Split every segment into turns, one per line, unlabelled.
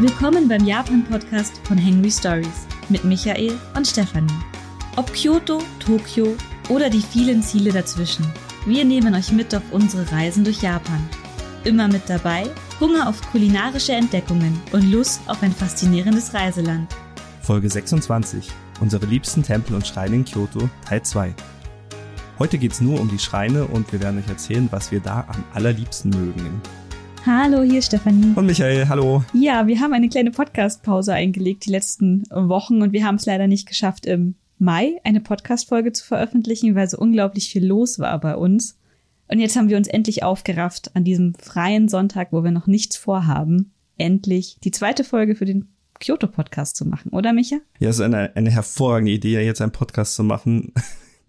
Willkommen beim Japan-Podcast von Henry Stories mit Michael und Stefanie. Ob Kyoto, Tokio oder die vielen Ziele dazwischen, wir nehmen euch mit auf unsere Reisen durch Japan. Immer mit dabei Hunger auf kulinarische Entdeckungen und Lust auf ein faszinierendes Reiseland.
Folge 26. Unsere liebsten Tempel und Schreine in Kyoto, Teil 2. Heute geht's nur um die Schreine und wir werden euch erzählen, was wir da am allerliebsten mögen.
Hallo, hier ist Stefanie.
Und Michael, hallo.
Ja, wir haben eine kleine Podcast-Pause eingelegt die letzten Wochen und wir haben es leider nicht geschafft, im Mai eine Podcast-Folge zu veröffentlichen, weil so unglaublich viel los war bei uns. Und jetzt haben wir uns endlich aufgerafft, an diesem freien Sonntag, wo wir noch nichts vorhaben, endlich die zweite Folge für den Kyoto-Podcast zu machen, oder Micha?
Ja, es ist eine, eine hervorragende Idee, jetzt einen Podcast zu machen.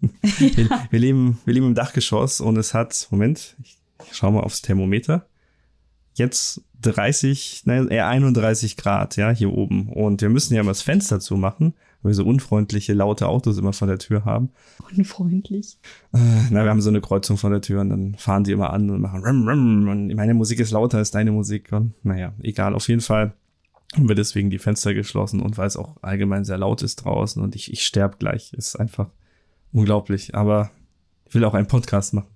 wir, wir, leben, wir leben im Dachgeschoss und es hat, Moment, ich schau mal aufs Thermometer jetzt 30, nein, eher 31 Grad, ja, hier oben. Und wir müssen ja mal das Fenster zumachen, weil wir so unfreundliche, laute Autos immer vor der Tür haben.
Unfreundlich?
Äh, na, wir haben so eine Kreuzung vor der Tür und dann fahren die immer an und machen rum, rum, und meine Musik ist lauter als deine Musik und naja, egal, auf jeden Fall haben wir deswegen die Fenster geschlossen und weil es auch allgemein sehr laut ist draußen und ich, ich sterb gleich, ist einfach unglaublich, aber ich will auch einen Podcast machen.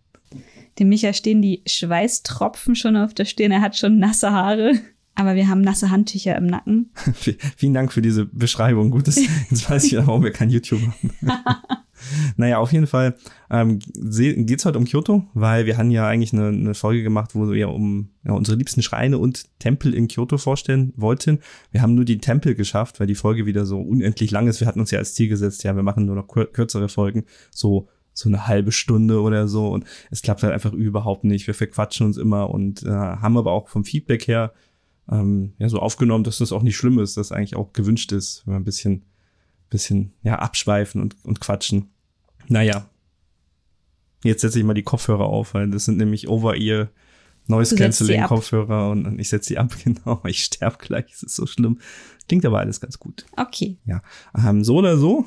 Dem Micha stehen die Schweißtropfen schon auf der Stirn. Er hat schon nasse Haare. Aber wir haben nasse Handtücher im Nacken.
Vielen Dank für diese Beschreibung. Gutes. Jetzt weiß ich, warum wir kein YouTube machen. naja, auf jeden Fall ähm, geht heute um Kyoto, weil wir haben ja eigentlich eine, eine Folge gemacht, wo wir um ja, unsere liebsten Schreine und Tempel in Kyoto vorstellen wollten. Wir haben nur die Tempel geschafft, weil die Folge wieder so unendlich lang ist. Wir hatten uns ja als Ziel gesetzt, ja, wir machen nur noch kürzere Folgen, so so eine halbe Stunde oder so und es klappt halt einfach überhaupt nicht. Wir verquatschen uns immer und äh, haben aber auch vom Feedback her ähm, ja so aufgenommen, dass das auch nicht schlimm ist, dass eigentlich auch gewünscht ist, wenn wir ein bisschen, bisschen ja abschweifen und, und quatschen. Naja, jetzt setze ich mal die Kopfhörer auf, weil das sind nämlich Over-Ear Noise Cancelling Kopfhörer und, und ich setze die ab, genau. Ich sterbe gleich, es ist so schlimm. Klingt aber alles ganz gut.
Okay.
Ja, ähm, so oder so.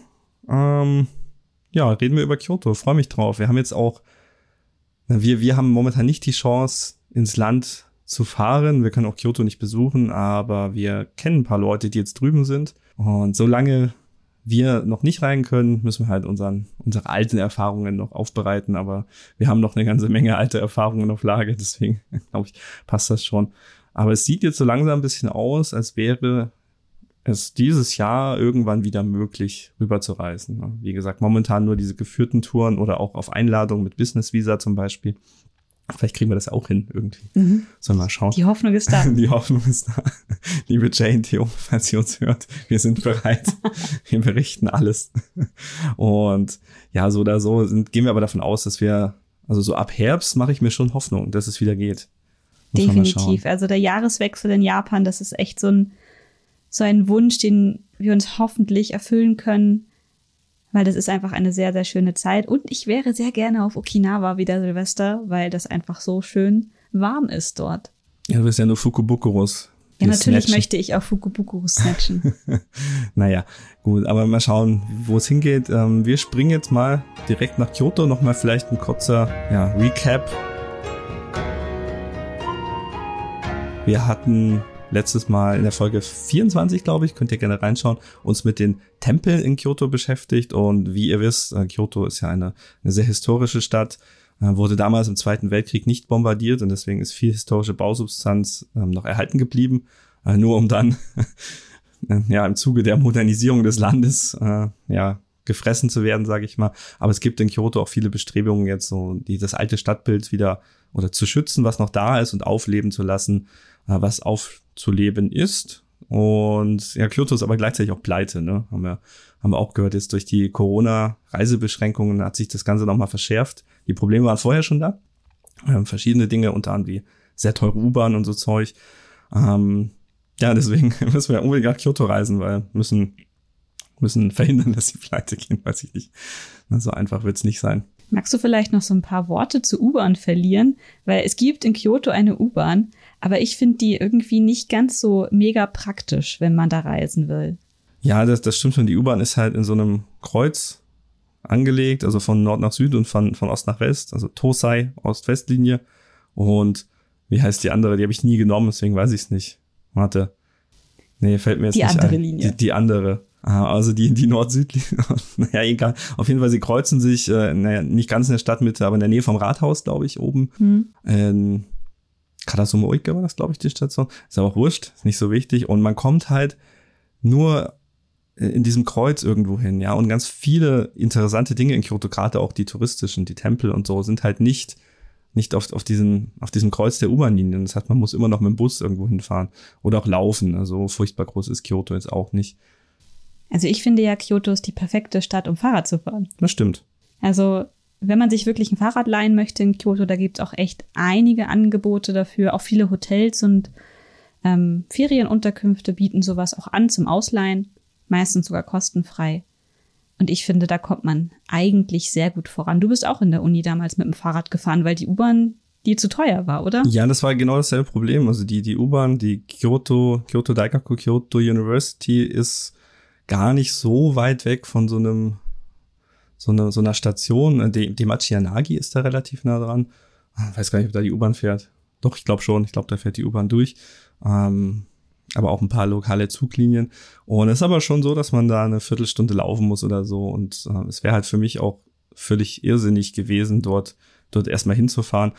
Ähm, ja, reden wir über Kyoto. Freue mich drauf. Wir haben jetzt auch, wir, wir haben momentan nicht die Chance, ins Land zu fahren. Wir können auch Kyoto nicht besuchen, aber wir kennen ein paar Leute, die jetzt drüben sind. Und solange wir noch nicht rein können, müssen wir halt unseren, unsere alten Erfahrungen noch aufbereiten. Aber wir haben noch eine ganze Menge alte Erfahrungen auf Lage, deswegen glaube ich, passt das schon. Aber es sieht jetzt so langsam ein bisschen aus, als wäre es dieses Jahr irgendwann wieder möglich, rüberzureisen. Ne? Wie gesagt, momentan nur diese geführten Touren oder auch auf Einladung mit Business Visa zum Beispiel. Vielleicht kriegen wir das auch hin irgendwie. Mhm. Sollen wir mal schauen.
Die Hoffnung ist da.
Die Hoffnung ist da. Liebe Jane Theo, falls sie uns hört, wir sind bereit. wir berichten alles. Und ja, so oder so sind, gehen wir aber davon aus, dass wir, also so ab Herbst mache ich mir schon Hoffnung, dass es wieder geht.
Muss Definitiv. Also der Jahreswechsel in Japan, das ist echt so ein so ein Wunsch, den wir uns hoffentlich erfüllen können, weil das ist einfach eine sehr, sehr schöne Zeit. Und ich wäre sehr gerne auf Okinawa wieder Silvester, weil das einfach so schön warm ist dort.
Ja, du bist ja nur Fukubukurus.
Ja, natürlich snatchen. möchte ich auch Fukubukurus snatchen.
naja, gut, aber mal schauen, wo es hingeht. Ähm, wir springen jetzt mal direkt nach Kyoto. Nochmal vielleicht ein kurzer ja, Recap. Wir hatten letztes Mal in der Folge 24, glaube ich, könnt ihr gerne reinschauen, uns mit den Tempeln in Kyoto beschäftigt. Und wie ihr wisst, äh, Kyoto ist ja eine, eine sehr historische Stadt, äh, wurde damals im Zweiten Weltkrieg nicht bombardiert und deswegen ist viel historische Bausubstanz ähm, noch erhalten geblieben, äh, nur um dann ja im Zuge der Modernisierung des Landes ja gefressen zu werden, sage ich mal. Aber es gibt in Kyoto auch viele Bestrebungen jetzt so, die das alte Stadtbild wieder oder zu schützen, was noch da ist und aufleben zu lassen, was aufzuleben ist. Und ja, Kyoto ist aber gleichzeitig auch pleite, ne? Haben wir, haben wir auch gehört, jetzt durch die Corona-Reisebeschränkungen hat sich das Ganze nochmal verschärft. Die Probleme waren vorher schon da. Ähm, verschiedene Dinge, unter anderem wie sehr teure U-Bahn und so Zeug. Ähm, ja, deswegen müssen wir unbedingt nach Kyoto reisen, weil müssen, müssen verhindern, dass sie pleite gehen, weiß ich nicht. So einfach wird's nicht sein.
Magst du vielleicht noch so ein paar Worte zu U-Bahn verlieren? Weil es gibt in Kyoto eine U-Bahn, aber ich finde die irgendwie nicht ganz so mega praktisch, wenn man da reisen will.
Ja, das, das stimmt schon. Die U-Bahn ist halt in so einem Kreuz angelegt, also von Nord nach Süd und von, von Ost nach West, also Tosai, Ost-West-Linie. Und wie heißt die andere? Die habe ich nie genommen, deswegen weiß ich es nicht. Warte. Nee, fällt mir jetzt
die
nicht
andere
ein.
Linie.
Die, die andere. Ah, Also die, die nord-südliche. naja, egal. Auf jeden Fall, sie kreuzen sich, äh, naja, nicht ganz in der Stadtmitte, aber in der Nähe vom Rathaus, glaube ich, oben.
Hm.
In Karasume Oike war das, glaube ich, die Station. Ist aber auch wurscht, ist nicht so wichtig. Und man kommt halt nur in diesem Kreuz irgendwo hin, ja. Und ganz viele interessante Dinge in Kyoto, gerade auch die touristischen, die Tempel und so, sind halt nicht, nicht auf, auf, diesen, auf diesem Kreuz der U-Bahn-Linien. Das heißt, man muss immer noch mit dem Bus irgendwo hinfahren oder auch laufen. Also furchtbar groß ist Kyoto jetzt auch nicht.
Also ich finde ja, Kyoto ist die perfekte Stadt, um Fahrrad zu fahren.
Das stimmt.
Also wenn man sich wirklich ein Fahrrad leihen möchte in Kyoto, da gibt's auch echt einige Angebote dafür. Auch viele Hotels und ähm, Ferienunterkünfte bieten sowas auch an zum Ausleihen, meistens sogar kostenfrei. Und ich finde, da kommt man eigentlich sehr gut voran. Du bist auch in der Uni damals mit dem Fahrrad gefahren, weil die U-Bahn dir zu teuer war, oder?
Ja, das war genau dasselbe Problem. Also die, die U-Bahn, die Kyoto, Kyoto Daikaku Kyoto University ist gar nicht so weit weg von so einem, so einer, so einer Station. Die, die Machianagi ist da relativ nah dran. Ich weiß gar nicht, ob da die U-Bahn fährt. Doch, ich glaube schon. Ich glaube, da fährt die U-Bahn durch. Ähm, aber auch ein paar lokale Zuglinien. Und es ist aber schon so, dass man da eine Viertelstunde laufen muss oder so. Und äh, es wäre halt für mich auch völlig irrsinnig gewesen, dort, dort erstmal hinzufahren,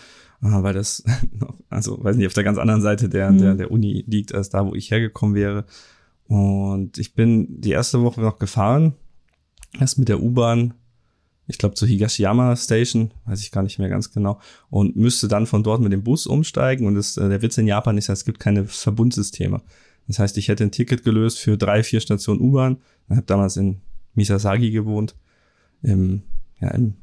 äh, weil das, also weiß nicht, auf der ganz anderen Seite der,
Mhm.
der, der Uni liegt, als da, wo ich hergekommen wäre. Und ich bin die erste Woche noch gefahren, erst mit der U-Bahn, ich glaube zur Higashiyama Station, weiß ich gar nicht mehr ganz genau, und müsste dann von dort mit dem Bus umsteigen. Und das, äh, der Witz in Japan ist ja, es gibt keine Verbundsysteme. Das heißt, ich hätte ein Ticket gelöst für drei, vier Stationen U-Bahn. Ich habe damals in Misasagi gewohnt, im, ja, im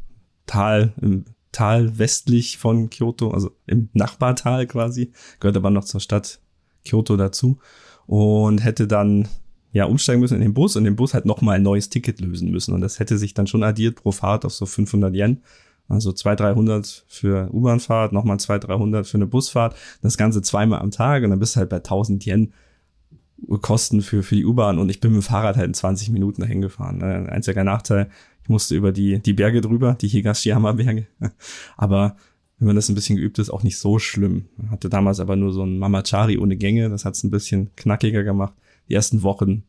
Tal, im Tal westlich von Kyoto, also im Nachbartal quasi, gehört aber noch zur Stadt Kyoto dazu und hätte dann ja umsteigen müssen in den Bus und den Bus halt nochmal ein neues Ticket lösen müssen und das hätte sich dann schon addiert pro Fahrt auf so 500 Yen. Also 200, 300 für U-Bahnfahrt, nochmal 200, 300 für eine Busfahrt. Das Ganze zweimal am Tag und dann bist du halt bei 1000 Yen Kosten für, für die U-Bahn und ich bin mit dem Fahrrad halt in 20 Minuten dahin gefahren. Ein einziger Nachteil, ich musste über die, die Berge drüber, die Higashiyama-Berge. Aber wenn man das ein bisschen geübt ist, auch nicht so schlimm. Hatte damals aber nur so ein Mamachari ohne Gänge, das hat es ein bisschen knackiger gemacht. Die ersten Wochen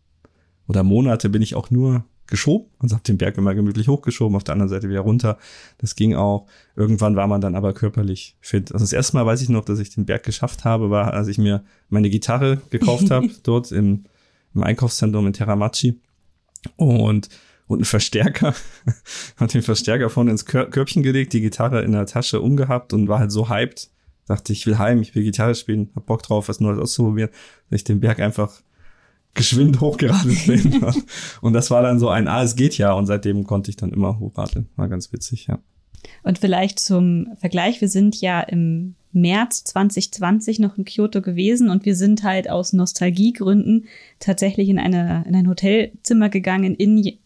oder Monate bin ich auch nur geschoben, also habe den Berg immer gemütlich hochgeschoben, auf der anderen Seite wieder runter. Das ging auch. Irgendwann war man dann aber körperlich fit. Also das erste Mal weiß ich noch, dass ich den Berg geschafft habe, war, als ich mir meine Gitarre gekauft habe, dort im, im Einkaufszentrum in Teramachi. Und und einen Verstärker, hat den Verstärker vorne ins Kör Körbchen gelegt, die Gitarre in der Tasche umgehabt und war halt so hyped. Dachte, ich will heim, ich will Gitarre spielen, hab Bock drauf, was Neues auszuprobieren, dass ich den Berg einfach geschwind hochgeradelt bin. und das war dann so ein, ah, es geht ja. Und seitdem konnte ich dann immer hochradeln. War ganz witzig, ja.
Und vielleicht zum Vergleich, wir sind ja im März 2020 noch in Kyoto gewesen und wir sind halt aus Nostalgiegründen tatsächlich in, eine, in ein Hotelzimmer gegangen in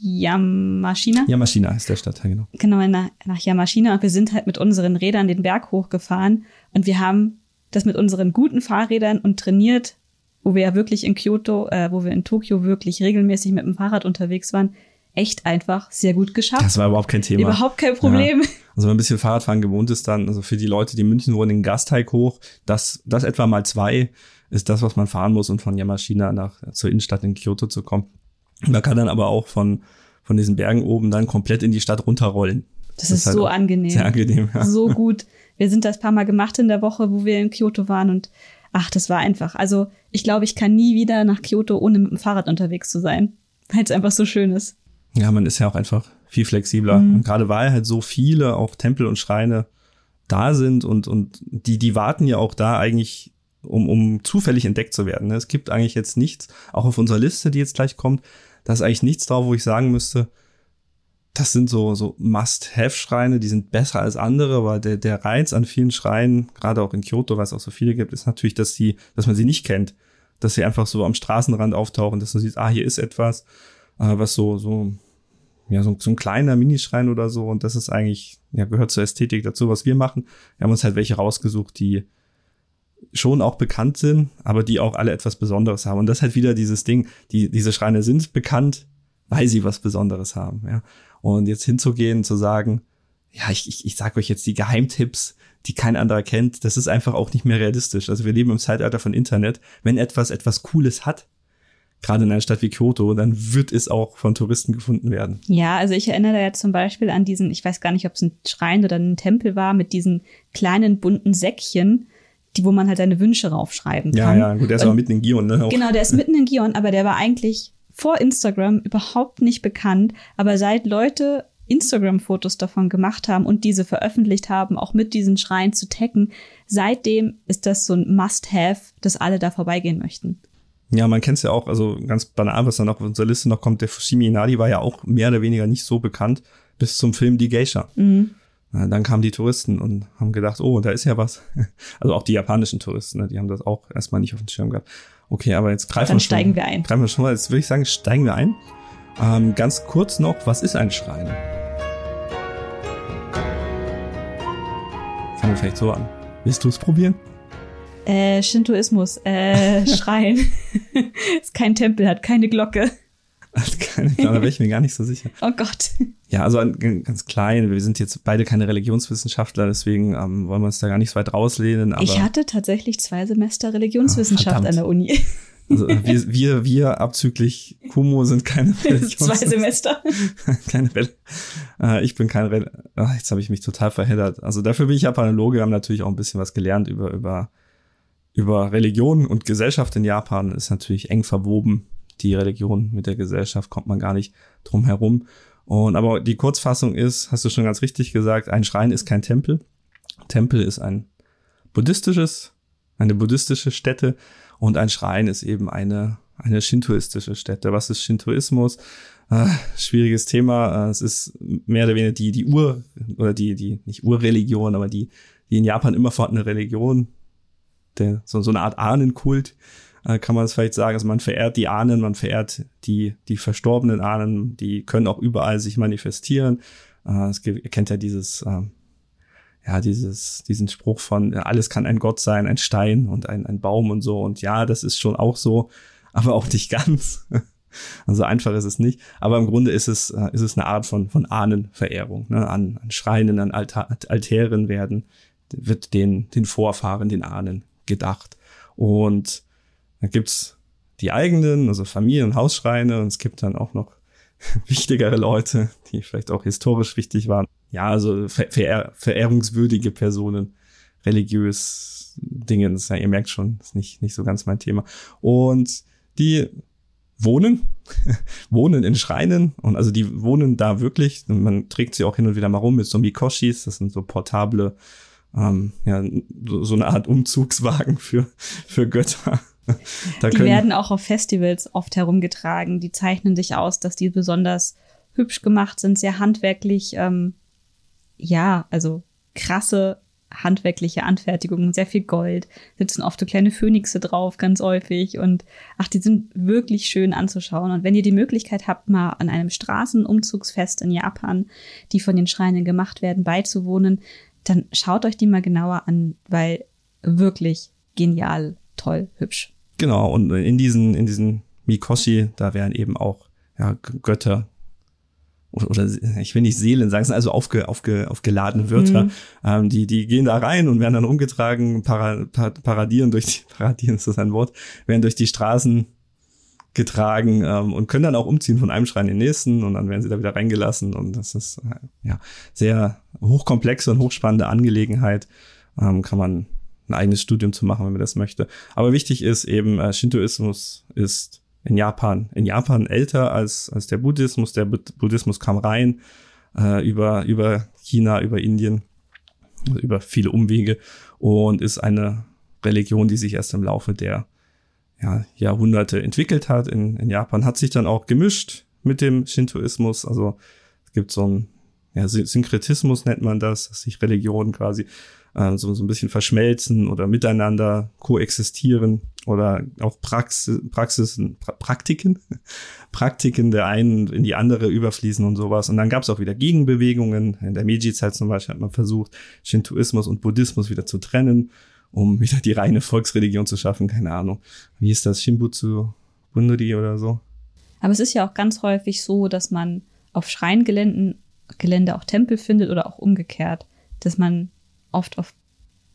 Yamashina.
Yamashina heißt der Stadtteil, genau.
Genau, nach, nach Yamashina. Und wir sind halt mit unseren Rädern den Berg hochgefahren und wir haben das mit unseren guten Fahrrädern und trainiert, wo wir ja wirklich in Kyoto, äh, wo wir in Tokio wirklich regelmäßig mit dem Fahrrad unterwegs waren, echt einfach sehr gut geschafft.
Das war überhaupt kein Thema.
Überhaupt kein Problem.
Ja. Also wenn man ein bisschen Fahrradfahren gewohnt ist, dann, also für die Leute, die in München wohnen, den Gasteig hoch, das, das etwa mal zwei ist das, was man fahren muss, um von Yamashina nach zur Innenstadt in Kyoto zu kommen. Man kann dann aber auch von, von diesen Bergen oben dann komplett in die Stadt runterrollen.
Das, das ist, halt so angenehm.
Sehr angenehm, ja.
So gut. Wir sind das paar Mal gemacht in der Woche, wo wir in Kyoto waren und ach, das war einfach. Also ich glaube, ich kann nie wieder nach Kyoto, ohne mit dem Fahrrad unterwegs zu sein, weil es einfach so schön ist.
Ja, man ist ja auch einfach viel flexibler. Mhm. Und gerade weil halt so viele auch Tempel und Schreine da sind und, und die, die warten ja auch da eigentlich, um, um zufällig entdeckt zu werden. Es gibt eigentlich jetzt nichts, auch auf unserer Liste, die jetzt gleich kommt, da ist eigentlich nichts drauf, wo ich sagen müsste, das sind so, so Must-Have-Schreine, die sind besser als andere, weil der, der Reiz an vielen Schreinen, gerade auch in Kyoto, weil es auch so viele gibt, ist natürlich, dass sie, dass man sie nicht kennt. Dass sie einfach so am Straßenrand auftauchen, dass du siehst, ah, hier ist etwas, äh, was so, so, ja, so, so ein kleiner Minischrein oder so. Und das ist eigentlich, ja, gehört zur Ästhetik dazu, was wir machen. Wir haben uns halt welche rausgesucht, die schon auch bekannt sind, aber die auch alle etwas Besonderes haben. Und das ist halt wieder dieses Ding, die, diese Schreine sind bekannt, weil sie was Besonderes haben, ja. Und jetzt hinzugehen, zu sagen, ja, ich, ich, ich sag euch jetzt die Geheimtipps, die kein anderer kennt, das ist einfach auch nicht mehr realistisch. Also wir leben im Zeitalter von Internet. Wenn etwas etwas Cooles hat, gerade in einer Stadt wie Kyoto, dann wird es auch von Touristen gefunden werden.
Ja, also ich erinnere da jetzt zum Beispiel an diesen, ich weiß gar nicht, ob es ein Schrein oder ein Tempel war, mit diesen kleinen bunten Säckchen, die, wo man halt seine Wünsche raufschreiben kann.
Ja, ja, gut, der ist aber mitten in Gion, ne?
Auch. Genau, der ist mitten in Gion, aber der war eigentlich vor Instagram überhaupt nicht bekannt. Aber seit Leute Instagram-Fotos davon gemacht haben und diese veröffentlicht haben, auch mit diesen Schreien zu taggen, seitdem ist das so ein Must-Have, dass alle da vorbeigehen möchten.
Ja, man kennt es ja auch, also ganz banal, was dann auf unserer Liste noch kommt, der Fushimi Inari war ja auch mehr oder weniger nicht so bekannt bis zum Film Die Geisha. Mhm. Dann kamen die Touristen und haben gedacht, oh, da ist ja was. Also auch die japanischen Touristen, ne, die haben das auch erstmal nicht auf dem Schirm gehabt. Okay, aber jetzt greifen
Dann
wir
schon. steigen wir ein.
Greifen wir schon mal, jetzt würde ich sagen, steigen wir ein. Ähm, ganz kurz noch, was ist ein Schrein? Fangen wir vielleicht so an. Willst du es probieren?
Äh, Shintoismus, äh, Schrein. ist kein Tempel, hat keine Glocke.
Hat keine Glocke, da bin ich mir gar nicht so sicher.
Oh Gott.
Ja, also ganz klein. Wir sind jetzt beide keine Religionswissenschaftler, deswegen ähm, wollen wir uns da gar nicht so weit rauslehnen.
Ich hatte tatsächlich zwei Semester Religionswissenschaft ah, an der Uni.
Also wir, wir, wir abzüglich Kumo sind keine
Religions Zwei Semester.
keine Rel äh, Ich bin kein Rel Ach, Jetzt habe ich mich total verheddert. Also dafür bin ich Japanologe, haben natürlich auch ein bisschen was gelernt über, über über Religion und Gesellschaft in Japan ist natürlich eng verwoben. Die Religion mit der Gesellschaft kommt man gar nicht drum herum. Und aber die Kurzfassung ist, hast du schon ganz richtig gesagt, ein Schrein ist kein Tempel. Tempel ist ein buddhistisches, eine buddhistische Stätte und ein Schrein ist eben eine, eine shintoistische Stätte. Was ist Shintoismus? Äh, schwieriges Thema. Äh, es ist mehr oder weniger die, die Ur, oder die, die, nicht Urreligion, aber die, die in Japan immer vorhandene Religion der, so, so eine Art Ahnenkult, äh, kann man das vielleicht sagen. Also man verehrt die Ahnen, man verehrt die, die verstorbenen Ahnen, die können auch überall sich manifestieren. Äh, es gibt, ihr kennt ja dieses, äh, ja, dieses, diesen Spruch von, ja, alles kann ein Gott sein, ein Stein und ein, ein Baum und so. Und ja, das ist schon auch so, aber auch nicht ganz. Also einfach ist es nicht. Aber im Grunde ist es, äh, ist es eine Art von, von Ahnenverehrung. Ne? An, an Schreinen, an Altar, Altären werden, wird den, den Vorfahren, den Ahnen gedacht. Und da gibt's die eigenen, also Familien- und Hausschreine und es gibt dann auch noch wichtigere Leute, die vielleicht auch historisch wichtig waren. Ja, also verehr verehrungswürdige Personen, religiös Dingens. Ja, ihr merkt schon, ist nicht, nicht so ganz mein Thema. Und die wohnen, wohnen in Schreinen und also die wohnen da wirklich. Man trägt sie auch hin und wieder mal rum mit so Mikoshis, das sind so portable ähm, ja, so, so eine Art Umzugswagen für, für Götter.
Die werden auch auf Festivals oft herumgetragen. Die zeichnen sich aus, dass die besonders hübsch gemacht sind, sehr handwerklich, ähm, ja, also krasse handwerkliche Anfertigungen, sehr viel Gold, sitzen oft so kleine Phönixe drauf, ganz häufig und ach, die sind wirklich schön anzuschauen. Und wenn ihr die Möglichkeit habt, mal an einem Straßenumzugsfest in Japan, die von den Schreinen gemacht werden, beizuwohnen, dann schaut euch die mal genauer an, weil wirklich genial, toll, hübsch.
Genau, und in diesen, in diesen Mikoshi, da wären eben auch ja, Götter oder, ich will nicht Seelen sagen, es sind also aufge, aufge, aufgeladene Wörter. Mhm. Ähm, die, die gehen da rein und werden dann umgetragen, para, paradieren durch die, paradieren ist das ein Wort, werden durch die Straßen getragen ähm, und können dann auch umziehen von einem Schrein in den nächsten und dann werden sie da wieder reingelassen und das ist äh, ja sehr hochkomplexe und hochspannende Angelegenheit. Ähm, kann man ein eigenes Studium zu machen, wenn man das möchte. Aber wichtig ist eben, äh, Shintoismus ist in Japan, in Japan älter als, als der Buddhismus. Der Buddhismus kam rein äh, über, über China, über Indien, also über viele Umwege und ist eine Religion, die sich erst im Laufe der ja, Jahrhunderte entwickelt hat in, in Japan, hat sich dann auch gemischt mit dem Shintoismus. Also es gibt so ein ja, Synkretismus nennt man das, dass sich Religionen quasi äh, so, so ein bisschen verschmelzen oder miteinander koexistieren oder auch Praxis, Praxisen, pra Praktiken, Praktiken der einen in die andere überfließen und sowas. Und dann gab es auch wieder Gegenbewegungen. In der Meiji-Zeit zum Beispiel hat man versucht, Shintoismus und Buddhismus wieder zu trennen um wieder die reine Volksreligion zu schaffen. Keine Ahnung. Wie ist das? Shimbutsu Bunduri oder so?
Aber es ist ja auch ganz häufig so, dass man auf Schreingeländen Gelände auch Tempel findet oder auch umgekehrt, dass man oft auf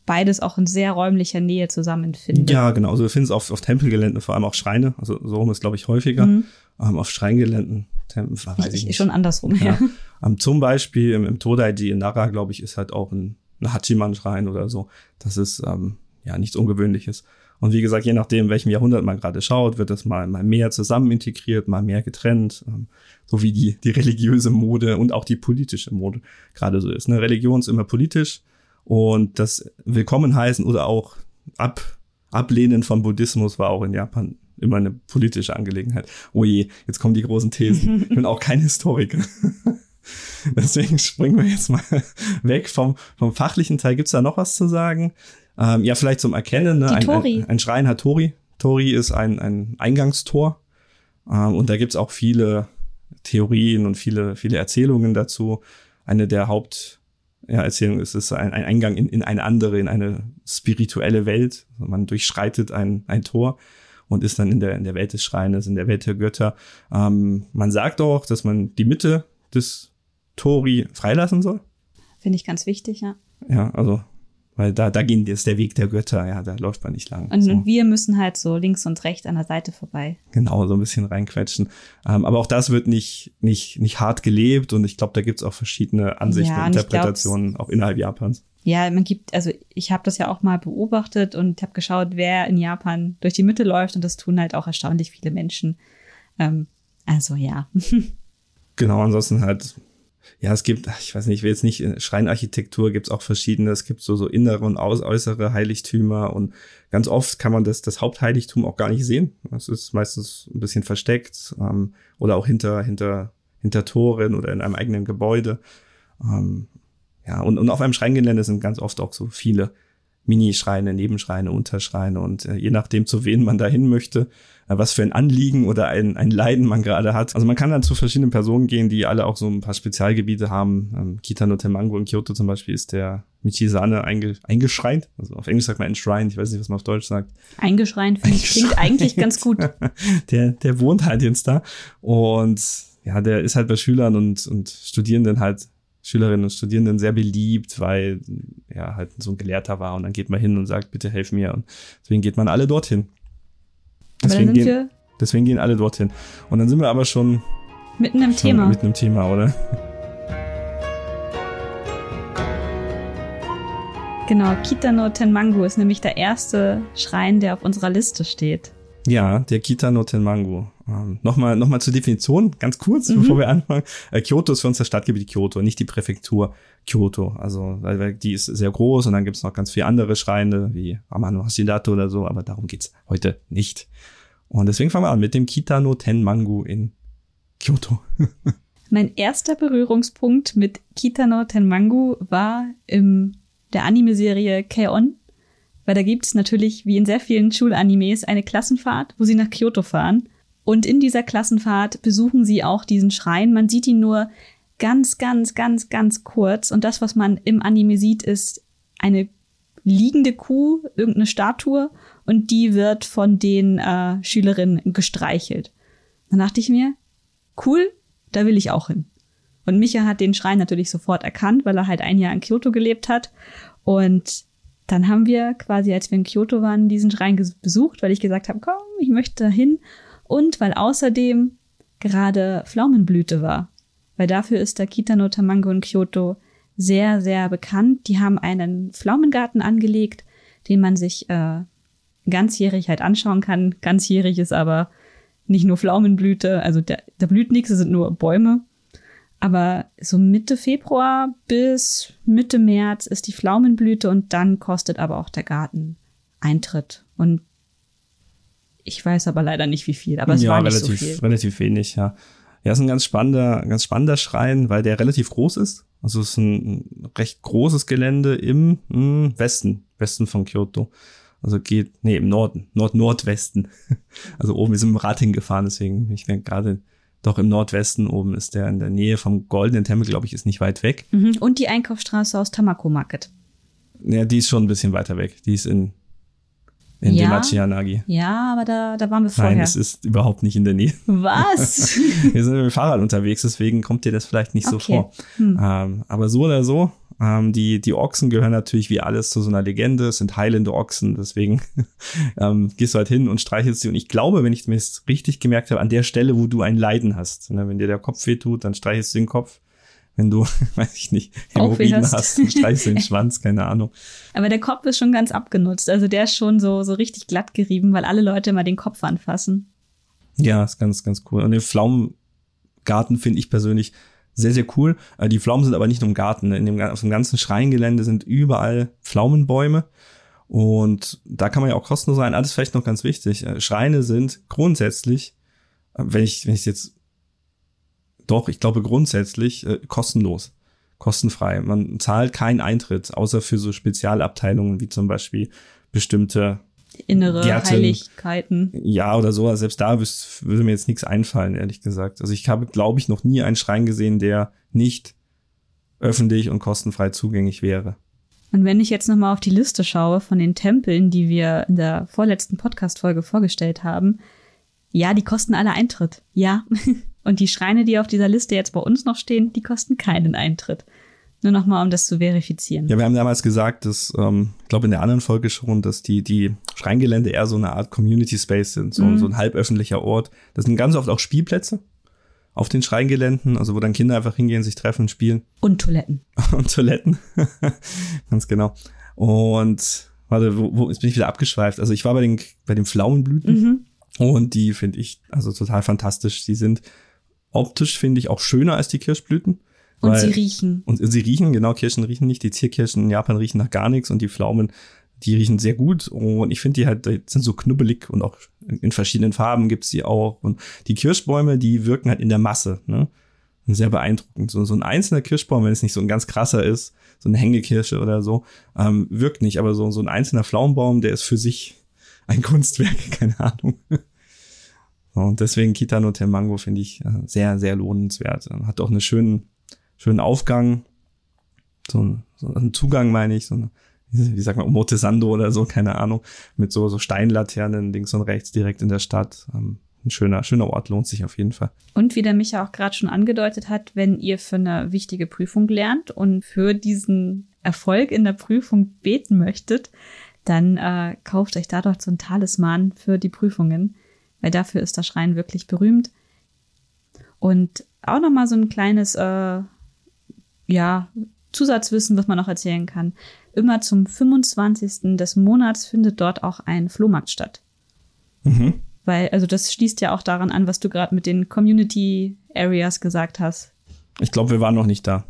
beides auch in sehr räumlicher Nähe zusammenfindet.
Ja, genau. Also wir finden es auf, auf Tempelgeländen, vor allem auch Schreine. Also so rum ist, glaube ich, häufiger. Mhm. Ähm, auf Schreingeländen, Tem weiß ich, ich nicht.
Schon andersrum, ja. ja.
Ähm, zum Beispiel im, im Todaiji in Nara, glaube ich, ist halt auch ein, ein Hachiman-Schrein oder so. Das ist ähm, ja nichts Ungewöhnliches. Und wie gesagt, je nachdem, welchem Jahrhundert man gerade schaut, wird das mal, mal mehr zusammen integriert, mal mehr getrennt, ähm, so wie die, die religiöse Mode und auch die politische Mode gerade so ist. Ne? Religion ist immer politisch und das Willkommen heißen oder auch ab, Ablehnen von Buddhismus war auch in Japan immer eine politische Angelegenheit. Oh je, jetzt kommen die großen Thesen. Ich bin auch kein Historiker. Deswegen springen wir jetzt mal weg vom, vom fachlichen Teil. Gibt's da noch was zu sagen? Ähm, ja, vielleicht zum Erkennen. Ne? Ein, ein, ein, Schrein hat Tori. Tori ist ein, ein Eingangstor. Ähm, und da gibt's auch viele Theorien und viele, viele Erzählungen dazu. Eine der Haupterzählungen ja, ist es ein, ein Eingang in, in eine andere, in eine spirituelle Welt. Man durchschreitet ein, ein Tor und ist dann in der, in der Welt des Schreines, in der Welt der Götter. Ähm, man sagt auch, dass man die Mitte des Tori freilassen soll.
Finde ich ganz wichtig, ja.
Ja, also weil da, da ging jetzt der Weg der Götter, ja, da läuft man nicht lang.
Und so. wir müssen halt so links und rechts an der Seite vorbei.
Genau, so ein bisschen reinquetschen. Ähm, aber auch das wird nicht, nicht, nicht hart gelebt und ich glaube, da gibt's auch verschiedene Ansichten ja, und Interpretationen, auch innerhalb Japans.
Ja, man gibt, also ich habe das ja auch mal beobachtet und habe geschaut, wer in Japan durch die Mitte läuft und das tun halt auch erstaunlich viele Menschen. Ähm, also ja.
genau, ansonsten halt ja, es gibt, ich weiß nicht, ich will jetzt nicht, in Schreinarchitektur gibt es auch verschiedene, es gibt so, so innere und äußere Heiligtümer und ganz oft kann man das, das Hauptheiligtum auch gar nicht sehen. Das ist meistens ein bisschen versteckt ähm, oder auch hinter, hinter, hinter Toren oder in einem eigenen Gebäude. Ähm, ja, und, und auf einem Schreingelände sind ganz oft auch so viele Minischreine, Nebenschreine, Unterschreine und äh, je nachdem, zu wen man da hin möchte, äh, was für ein Anliegen oder ein, ein Leiden man gerade hat. Also man kann dann zu verschiedenen Personen gehen, die alle auch so ein paar Spezialgebiete haben. Ähm, Kitano Temango in Kyoto zum Beispiel ist der Michizane einge, eingeschreint. Also auf Englisch sagt man enshrined, ich weiß nicht, was man auf Deutsch sagt.
Eingeschreint, finde ich, klingt eigentlich ganz gut.
der, der wohnt halt jetzt da und ja, der ist halt bei Schülern und, und Studierenden halt Schülerinnen und Studierenden sehr beliebt, weil er halt so ein Gelehrter war und dann geht man hin und sagt, bitte helf mir und deswegen geht man alle dorthin. Deswegen gehen, deswegen gehen alle dorthin. Und dann sind wir aber schon
mitten im schon Thema.
Mitten im Thema, oder?
Genau, Kitano Tenmangu ist nämlich der erste Schrein, der auf unserer Liste steht.
Ja, der Kitano Tenmangu. Ähm, Nochmal noch mal zur Definition, ganz kurz, mhm. bevor wir anfangen. Äh, Kyoto ist für uns das Stadtgebiet Kyoto, nicht die Präfektur Kyoto. Also die ist sehr groß und dann gibt's noch ganz viele andere Schreine, wie Amano Hashirato oder so, aber darum geht's heute nicht. Und deswegen fangen wir an mit dem Kitano Tenmangu in Kyoto.
mein erster Berührungspunkt mit Kitano Tenmangu war in der Anime-Serie K-On! Weil da gibt's natürlich, wie in sehr vielen Schulanimes, eine Klassenfahrt, wo sie nach Kyoto fahren. Und in dieser Klassenfahrt besuchen sie auch diesen Schrein. Man sieht ihn nur ganz, ganz, ganz, ganz kurz. Und das, was man im Anime sieht, ist eine liegende Kuh, irgendeine Statue. Und die wird von den äh, Schülerinnen gestreichelt. Dann dachte ich mir, cool, da will ich auch hin. Und Micha hat den Schrein natürlich sofort erkannt, weil er halt ein Jahr in Kyoto gelebt hat. Und dann haben wir quasi, als wir in Kyoto waren, diesen Schrein besucht, weil ich gesagt habe, komm, ich möchte da hin und weil außerdem gerade Pflaumenblüte war. Weil dafür ist der Kitano Tamango in Kyoto sehr, sehr bekannt. Die haben einen Pflaumengarten angelegt, den man sich äh, ganzjährig halt anschauen kann. Ganzjährig ist aber nicht nur Pflaumenblüte, also da, da blüht nichts, es sind nur Bäume. Aber so Mitte Februar bis Mitte März ist die Pflaumenblüte und dann kostet aber auch der Garten Eintritt. Und ich weiß aber leider nicht, wie viel, aber es ja, war nicht
relativ,
so viel.
relativ wenig, ja. Ja, ist ein ganz spannender, ganz spannender Schrein, weil der relativ groß ist. Also es ist ein recht großes Gelände im mh, hm, Westen, Westen von Kyoto. Also geht, nee, im Norden, Nord-Nordwesten. Also oben, wir sind im Rad hingefahren, deswegen bin ich gerade doch im Nordwesten oben ist der in der Nähe vom Goldenen Tempel, glaube ich, ist nicht weit weg.
Mhm. Und die Einkaufsstraße aus Tamako Market.
Ja, die ist schon ein bisschen weiter weg. Die ist in in ja, Demachianagi.
Ja, aber da, da waren wir vorher.
Nein, es ist überhaupt nicht in der Nähe.
Was?
wir sind mit dem Fahrrad unterwegs, deswegen kommt dir das vielleicht nicht okay. so vor. Hm. Ähm, aber so oder so, Ähm, die, die Ochsen gehören natürlich wie alles zu so einer Legende, es sind heilende Ochsen, deswegen ähm, gehst du halt hin und streichelst sie. Und ich glaube, wenn ich mir das richtig gemerkt habe, an der Stelle, wo du ein Leiden hast, ne, wenn dir der Kopf weh tut, dann streichelst du den Kopf. Wenn du, weiß ich nicht, Hämorrhoiden hast, hast du den Schwanz, keine Ahnung.
Aber der Kopf ist schon ganz abgenutzt. Also der ist schon so, so richtig glatt gerieben, weil alle Leute immer den Kopf anfassen.
Ja, ist ganz, ganz cool. Und den Pflaumengarten finde ich persönlich sehr, sehr cool. Äh, die Pflaumen sind aber nicht nur im Garten. In dem, auf dem ganzen Schreingelände sind überall Pflaumenbäume. Und da kann man ja auch kostenlos sein. Alles vielleicht noch ganz wichtig. Äh, Schreine sind grundsätzlich, äh, wenn ich, wenn ich jetzt, doch, ich glaube grundsätzlich äh, kostenlos. Kostenfrei. Man zahlt keinen Eintritt, außer für so Spezialabteilungen wie zum Beispiel bestimmte
innere Gärten, Heiligkeiten.
Ja, oder so. Selbst da würde mir jetzt nichts einfallen, ehrlich gesagt. Also ich habe, glaube ich, noch nie einen Schrein gesehen, der nicht öffentlich und kostenfrei zugänglich wäre.
Und wenn ich jetzt nochmal auf die Liste schaue von den Tempeln, die wir in der vorletzten Podcast-Folge vorgestellt haben, ja, die kosten alle Eintritt. Ja. Und die Schreine, die auf dieser Liste jetzt bei uns noch stehen, die kosten keinen Eintritt. Nur nochmal, um das zu verifizieren.
Ja, wir haben damals gesagt, dass, ähm, ich glaube in der anderen Folge schon, dass die, die Schreingelände eher so eine Art Community Space sind, so, mhm. so ein halböffentlicher Ort. Das sind ganz oft auch Spielplätze auf den Schreingeländen, also wo dann Kinder einfach hingehen, sich treffen, spielen.
Und Toiletten.
Und Toiletten. ganz genau. Und warte, wo, wo jetzt bin ich wieder abgeschweift. Also ich war bei den, bei den Pflaumenblüten mhm. und die finde ich also total fantastisch. Die sind optisch, finde ich, auch schöner als die Kirschblüten.
Und weil, sie riechen.
Und sie riechen, genau, Kirschen riechen nicht. Die Zierkirschen in Japan riechen nach gar nichts und die Pflaumen, die riechen sehr gut. Und ich finde, die halt die sind so knubbelig und auch in verschiedenen Farben gibt's die auch. Und die Kirschbäume, die wirken halt in der Masse, ne? Sehr beeindruckend. So, so ein einzelner Kirschbaum, wenn es nicht so ein ganz krasser ist, so eine Hängekirsche oder so, ähm, wirkt nicht. Aber so, so ein einzelner Pflaumenbaum, der ist für sich ein Kunstwerk, keine Ahnung. Und deswegen Kitano Temango finde ich äh, sehr, sehr lohnenswert. Hat auch eine schönen schönen Aufgang, so ein, so ein Zugang meine ich, so eine, wie sagt man, Motesando oder so, keine Ahnung, mit so, so Steinlaternen links und rechts direkt in der Stadt. Ähm, ein schöner, schöner Ort, lohnt sich auf jeden Fall.
Und wie der Micha auch gerade schon angedeutet hat, wenn ihr für eine wichtige Prüfung lernt und für diesen Erfolg in der Prüfung beten möchtet, dann äh, kauft euch da doch so ein Talisman für die Prüfungen, weil dafür ist der Schrein wirklich berühmt. Und auch nochmal so ein kleines äh, ja, Zusatzwissen, was man noch erzählen kann. Immer zum 25. des Monats findet dort auch ein Flohmarkt statt. Mhm. Weil, also das schließt ja auch daran an, was du gerade mit den Community Areas gesagt hast.
Ich glaube, wir waren noch nicht da.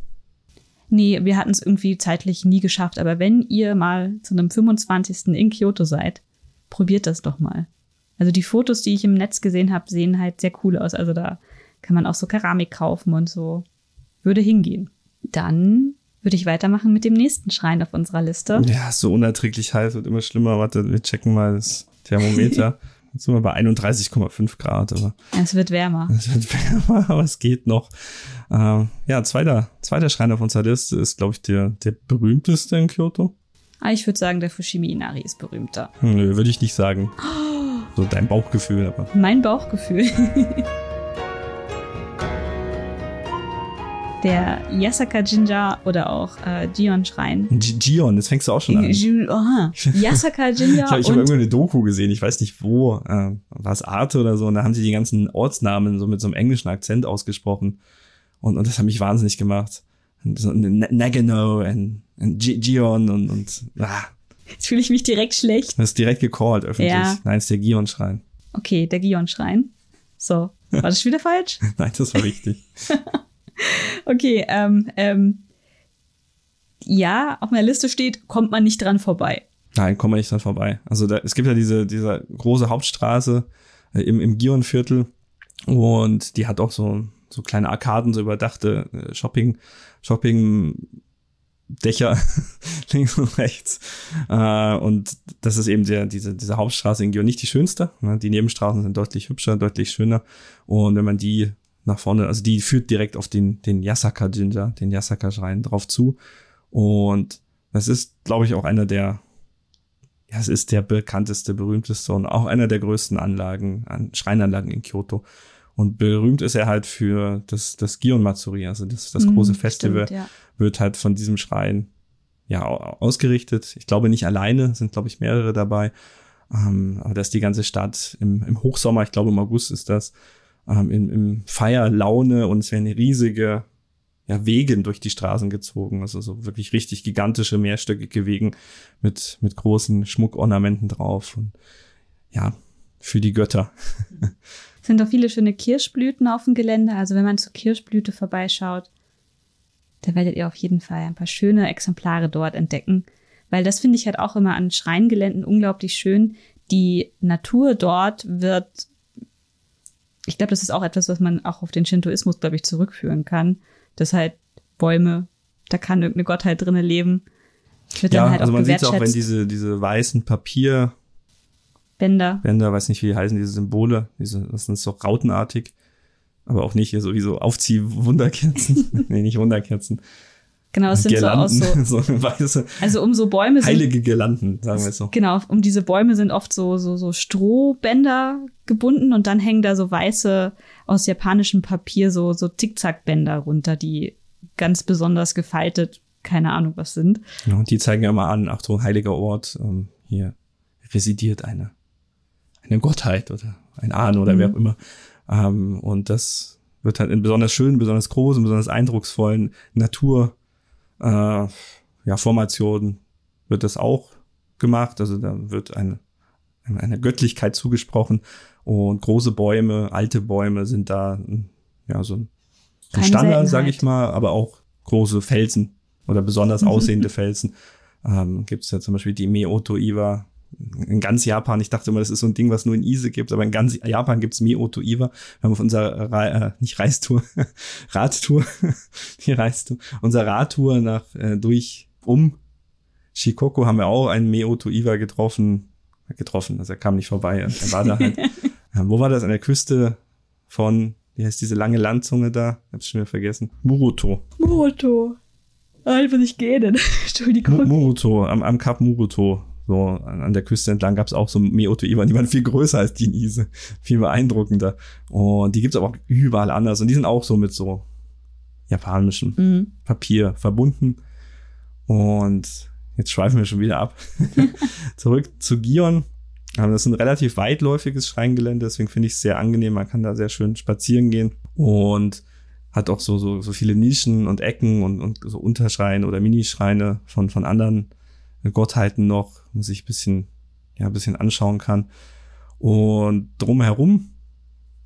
Nee, wir hatten es irgendwie zeitlich nie geschafft. Aber wenn ihr mal zu einem 25. in Kyoto seid, probiert das doch mal. Also die Fotos, die ich im Netz gesehen habe, sehen halt sehr cool aus. Also da kann man auch so Keramik kaufen und so. Würde hingehen. Dann würde ich weitermachen mit dem nächsten Schrein auf unserer Liste.
Ja, so unerträglich heiß, wird immer schlimmer. Warte, wir checken mal das Thermometer. Jetzt sind wir bei 31,5 Grad. Aber
es wird wärmer.
Es wird wärmer, aber es geht noch. Ähm, ja, zweiter, zweiter Schrein auf unserer Liste ist, glaube ich, der, der berühmteste in Kyoto.
Ah, ich würde sagen, der Fushimi Inari ist berühmter.
Hm, nö, würde ich nicht sagen. So dein Bauchgefühl, aber.
Mein Bauchgefühl. der Yasaka Jinja oder auch äh, Gion Schrein.
Gion, das fängst du auch schon an.
Aha. Yasaka Jinja.
ich habe hab irgendwo eine Doku gesehen, ich weiß nicht wo, äh, war es Arte oder so, und da haben sie die ganzen Ortsnamen so mit so einem englischen Akzent ausgesprochen. Und, und das hat mich wahnsinnig gemacht. So, Nagano und, und Gion und, und ah.
Jetzt fühle ich mich direkt schlecht.
Das ist direkt gecallt öffentlich. Ja. Nein, es ist der Gion-Schrein.
Okay, der Gion-Schrein. So. War das wieder falsch?
Nein, das war richtig.
okay, ähm, ähm, ja, auf meiner Liste steht, kommt man nicht dran vorbei.
Nein, kommt man nicht dran vorbei. Also da, es gibt ja diese, diese große Hauptstraße äh, im, im Gion-Viertel und die hat auch so, so kleine Arkaden, so überdachte äh, Shopping, Shopping Dächer links und rechts. Äh, und das ist eben der, diese, diese Hauptstraße in Gion nicht die schönste. Ne? Die Nebenstraßen sind deutlich hübscher, deutlich schöner. Und wenn man die nach vorne. Also die führt direkt auf den, den Yasaka Jinja, den Yasaka Schrein drauf zu. Und das ist, glaube ich, auch einer der, ja, es ist der bekannteste, berühmteste und auch einer der größten Anlagen, an Schreinanlagen in Kyoto. Und berühmt ist er halt für das, das Gion Matsuri, also das, das
Mm,
große Festival,
stimmt, ja.
wird halt von diesem Schrein ja au- ausgerichtet. Ich glaube nicht alleine, sind glaube ich mehrere dabei. Ähm, aber dass die ganze Stadt im, im Hochsommer, ich glaube im August ist das, ähm, in, im Feierlaune und es werden riesige ja, Wegen durch die Straßen gezogen. Also so wirklich richtig gigantische, mehrstöckige Wegen mit, mit großen Schmuckornamenten drauf. Und ja, für die Götter.
Es sind auch viele schöne Kirschblüten auf dem Gelände. Also wenn man zur Kirschblüte vorbeischaut, da werdet ihr auf jeden Fall ein paar schöne Exemplare dort entdecken. Weil das finde ich halt auch immer an Schreingeländen unglaublich schön. Die Natur dort wird, ich glaube, das ist auch etwas, was man auch auf den Shintoismus, glaube ich, zurückführen kann. Dass halt Bäume, da kann irgendeine Gottheit drinne leben. Wird
Ja,
dann halt
also
auch
man sieht auch, wenn diese, diese weißen Papierbänder,
Bänder.
weiß nicht, wie die heißen, diese Symbole, diese, das sind so rautenartig, aber auch nicht hier so wie so Aufzieh-Wunderkerzen. nee, nicht Wunderkerzen.
Genau, es sind so aus
Girlanden,
so,
so weiße,
also um so Bäume sind
heilige Girlanden, sagen wir es so.
Genau, um diese Bäume sind oft so, so, so Strohbänder gebunden und dann hängen da so weiße aus japanischem Papier so, so Zickzackbänder runter, die ganz besonders gefaltet, keine Ahnung was sind.
Ja, und die zeigen ja immer an, Achtung, heiliger Ort, ähm, hier residiert eine, eine Gottheit oder ein Ahn oder
Mhm.
wer auch immer. Ähm, und das wird halt in besonders schönen, besonders großen, besonders eindrucksvollen Natur, äh, ja, Formationen wird das auch gemacht. Also da wird eine, eine Göttlichkeit zugesprochen und große Bäume, alte Bäume sind da, ja, so ein, ein
Keine
Standard, sage ich mal, aber auch große Felsen oder besonders
Mhm.
aussehende Felsen. Ähm, Gibt es ja zum Beispiel die Meoto Iwa in ganz Japan. Ich dachte immer, das ist so ein Ding, was nur in Ise gibt, aber in ganz Japan gibt's Meoto Iwa. Wir haben auf unserer Re äh, nicht Reistour, Radtour, die Reistour, unserer Radtour nach äh, durch um Shikoku haben wir auch einen Meoto Iwa getroffen. Getroffen, also er kam nicht vorbei, er war da halt. ähm, wo war das? An der Küste von, wie heißt diese lange Landzunge da? Ich hab's schon wieder vergessen. Muruto.
Muroto. Ah, ich will nicht gehen. Entschuldigung.
Muruto, am, am Kap Muruto, so an, der Küste entlang gab's auch so Meoto Iwan, die waren viel größer als die in Ise, viel beeindruckender. Und die gibt's aber auch überall anders und die sind auch so mit so japanischem
Mhm.
Papier verbunden. Und jetzt schweifen wir schon wieder ab. Zurück zu Gion. Das ist ein relativ weitläufiges Schreingelände, deswegen finde ich es sehr angenehm. Man kann da sehr schön spazieren gehen und hat auch so, so, so viele Nischen und Ecken und, und so Unterschreine oder Minischreine von, von anderen Gottheiten noch, man sich ein bisschen, ja, ein bisschen anschauen kann. Und drumherum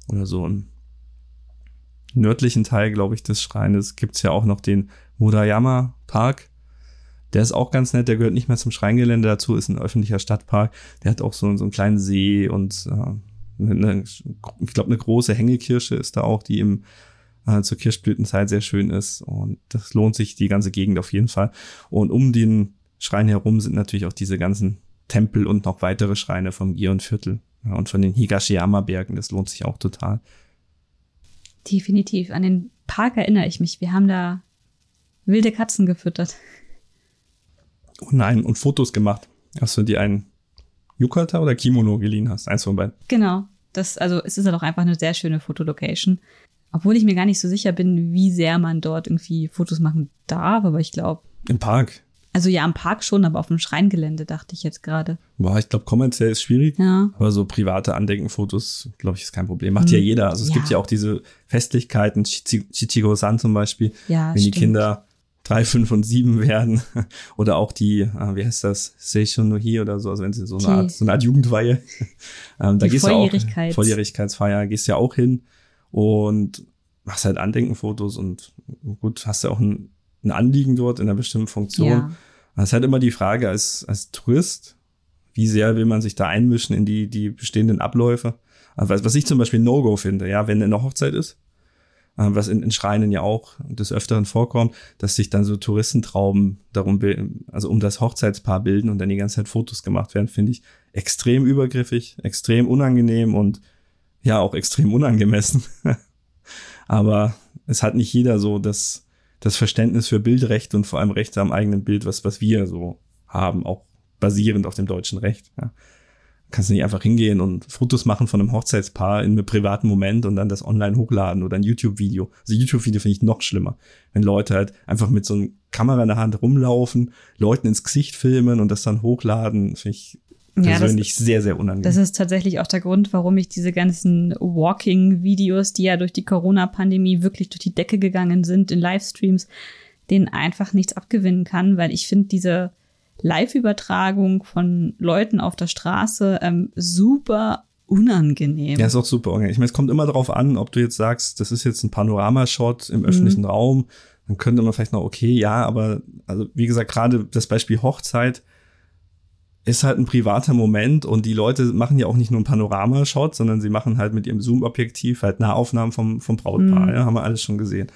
oder so im nördlichen Teil, glaube ich, des Schreines gibt's ja auch noch den Murayama Park. Der ist auch ganz nett, der gehört nicht mehr zum Schreingelände dazu, ist ein öffentlicher Stadtpark. Der hat auch so, so einen kleinen See und äh, eine, ich glaube, eine große Hängekirsche ist da auch, die im äh, zur Kirschblütenzeit sehr schön ist. Und das lohnt sich die ganze Gegend auf jeden Fall. Und um den Schrein herum sind natürlich auch diese ganzen Tempel und noch weitere Schreine vom Gion-Viertel ja, und von den Higashiyama-Bergen. Das lohnt sich auch total.
Definitiv. An den Park erinnere ich mich. Wir haben da wilde Katzen gefüttert.
Und nein, und Fotos gemacht. Hast du dir einen Yukata oder Kimono geliehen hast? Eins von beiden.
Genau. Das, also es ist halt auch einfach eine sehr schöne Fotolocation. Obwohl ich mir gar nicht so sicher bin, wie sehr man dort irgendwie Fotos machen darf, aber ich glaube,
Im Park.
Also ja, am Park schon, aber auf dem Schreingelände dachte ich jetzt gerade.
Boah, ich glaube, kommerziell ist schwierig.
Ja.
Aber so private Andenkenfotos, glaube ich, ist kein Problem. Macht ja
Hm.
jeder. Also es
Ja.
gibt ja auch diese Festlichkeiten, Chichi- Chichigo-san zum Beispiel,
Ja,
wenn die
stimmt.
Kinder drei, fünf und sieben werden. Oder auch die, äh, wie heißt das, Seishun no Hi oder so, also wenn sie so eine
Die-
Art, so eine Art Jugendweihe. ähm, da
Die
gehst du auch,
Volljährigkeits-
Volljährigkeitsfeier, gehst ja auch hin und machst halt Andenkenfotos und gut, hast ja auch ein, ein Anliegen dort in einer bestimmten Funktion.
Ja.
Es ist halt immer die Frage als, als Tourist, wie sehr will man sich da einmischen in die, die bestehenden Abläufe. Was, was ich zum Beispiel No-Go finde, ja, wenn eine Hochzeit ist, äh, was in, in Schreinen ja auch des Öfteren vorkommt, dass sich dann so Touristentrauben darum, bilden, also um das Hochzeitspaar bilden und dann die ganze Zeit Fotos gemacht werden, finde ich extrem übergriffig, extrem unangenehm und ja, auch extrem unangemessen. Aber es hat nicht jeder so das, das Verständnis für Bildrecht und vor allem Rechte am eigenen Bild, was, was wir so haben, auch basierend auf dem deutschen Recht. Ja. kannst du nicht einfach hingehen und Fotos machen von einem Hochzeitspaar in einem privaten Moment und dann das online hochladen oder ein YouTube-Video. Also YouTube-Video finde ich noch schlimmer. Wenn Leute halt einfach mit so einer Kamera in der Hand rumlaufen, Leuten ins Gesicht filmen und das dann hochladen, finde ich persönlich ja, sehr, sehr unangenehm.
Das ist tatsächlich auch der Grund, warum ich diese ganzen Walking-Videos, die ja durch die Corona-Pandemie wirklich durch die Decke gegangen sind in Livestreams, denen einfach nichts abgewinnen kann, weil ich finde diese Live-Übertragung von Leuten auf der Straße ähm, super unangenehm.
Ja, ist auch super unangenehm. Ich meine, es kommt immer darauf an, ob du jetzt sagst, das ist jetzt ein Panoramashot im öffentlichen mhm. Raum, dann könnte man vielleicht noch, okay, ja, aber also wie gesagt, gerade das Beispiel Hochzeit ist halt ein privater Moment und die Leute machen ja auch nicht nur einen Panoramashot, sondern sie machen halt mit ihrem Zoom-Objektiv halt Nahaufnahmen vom, vom Brautpaar, mhm. ja, haben wir alles schon gesehen.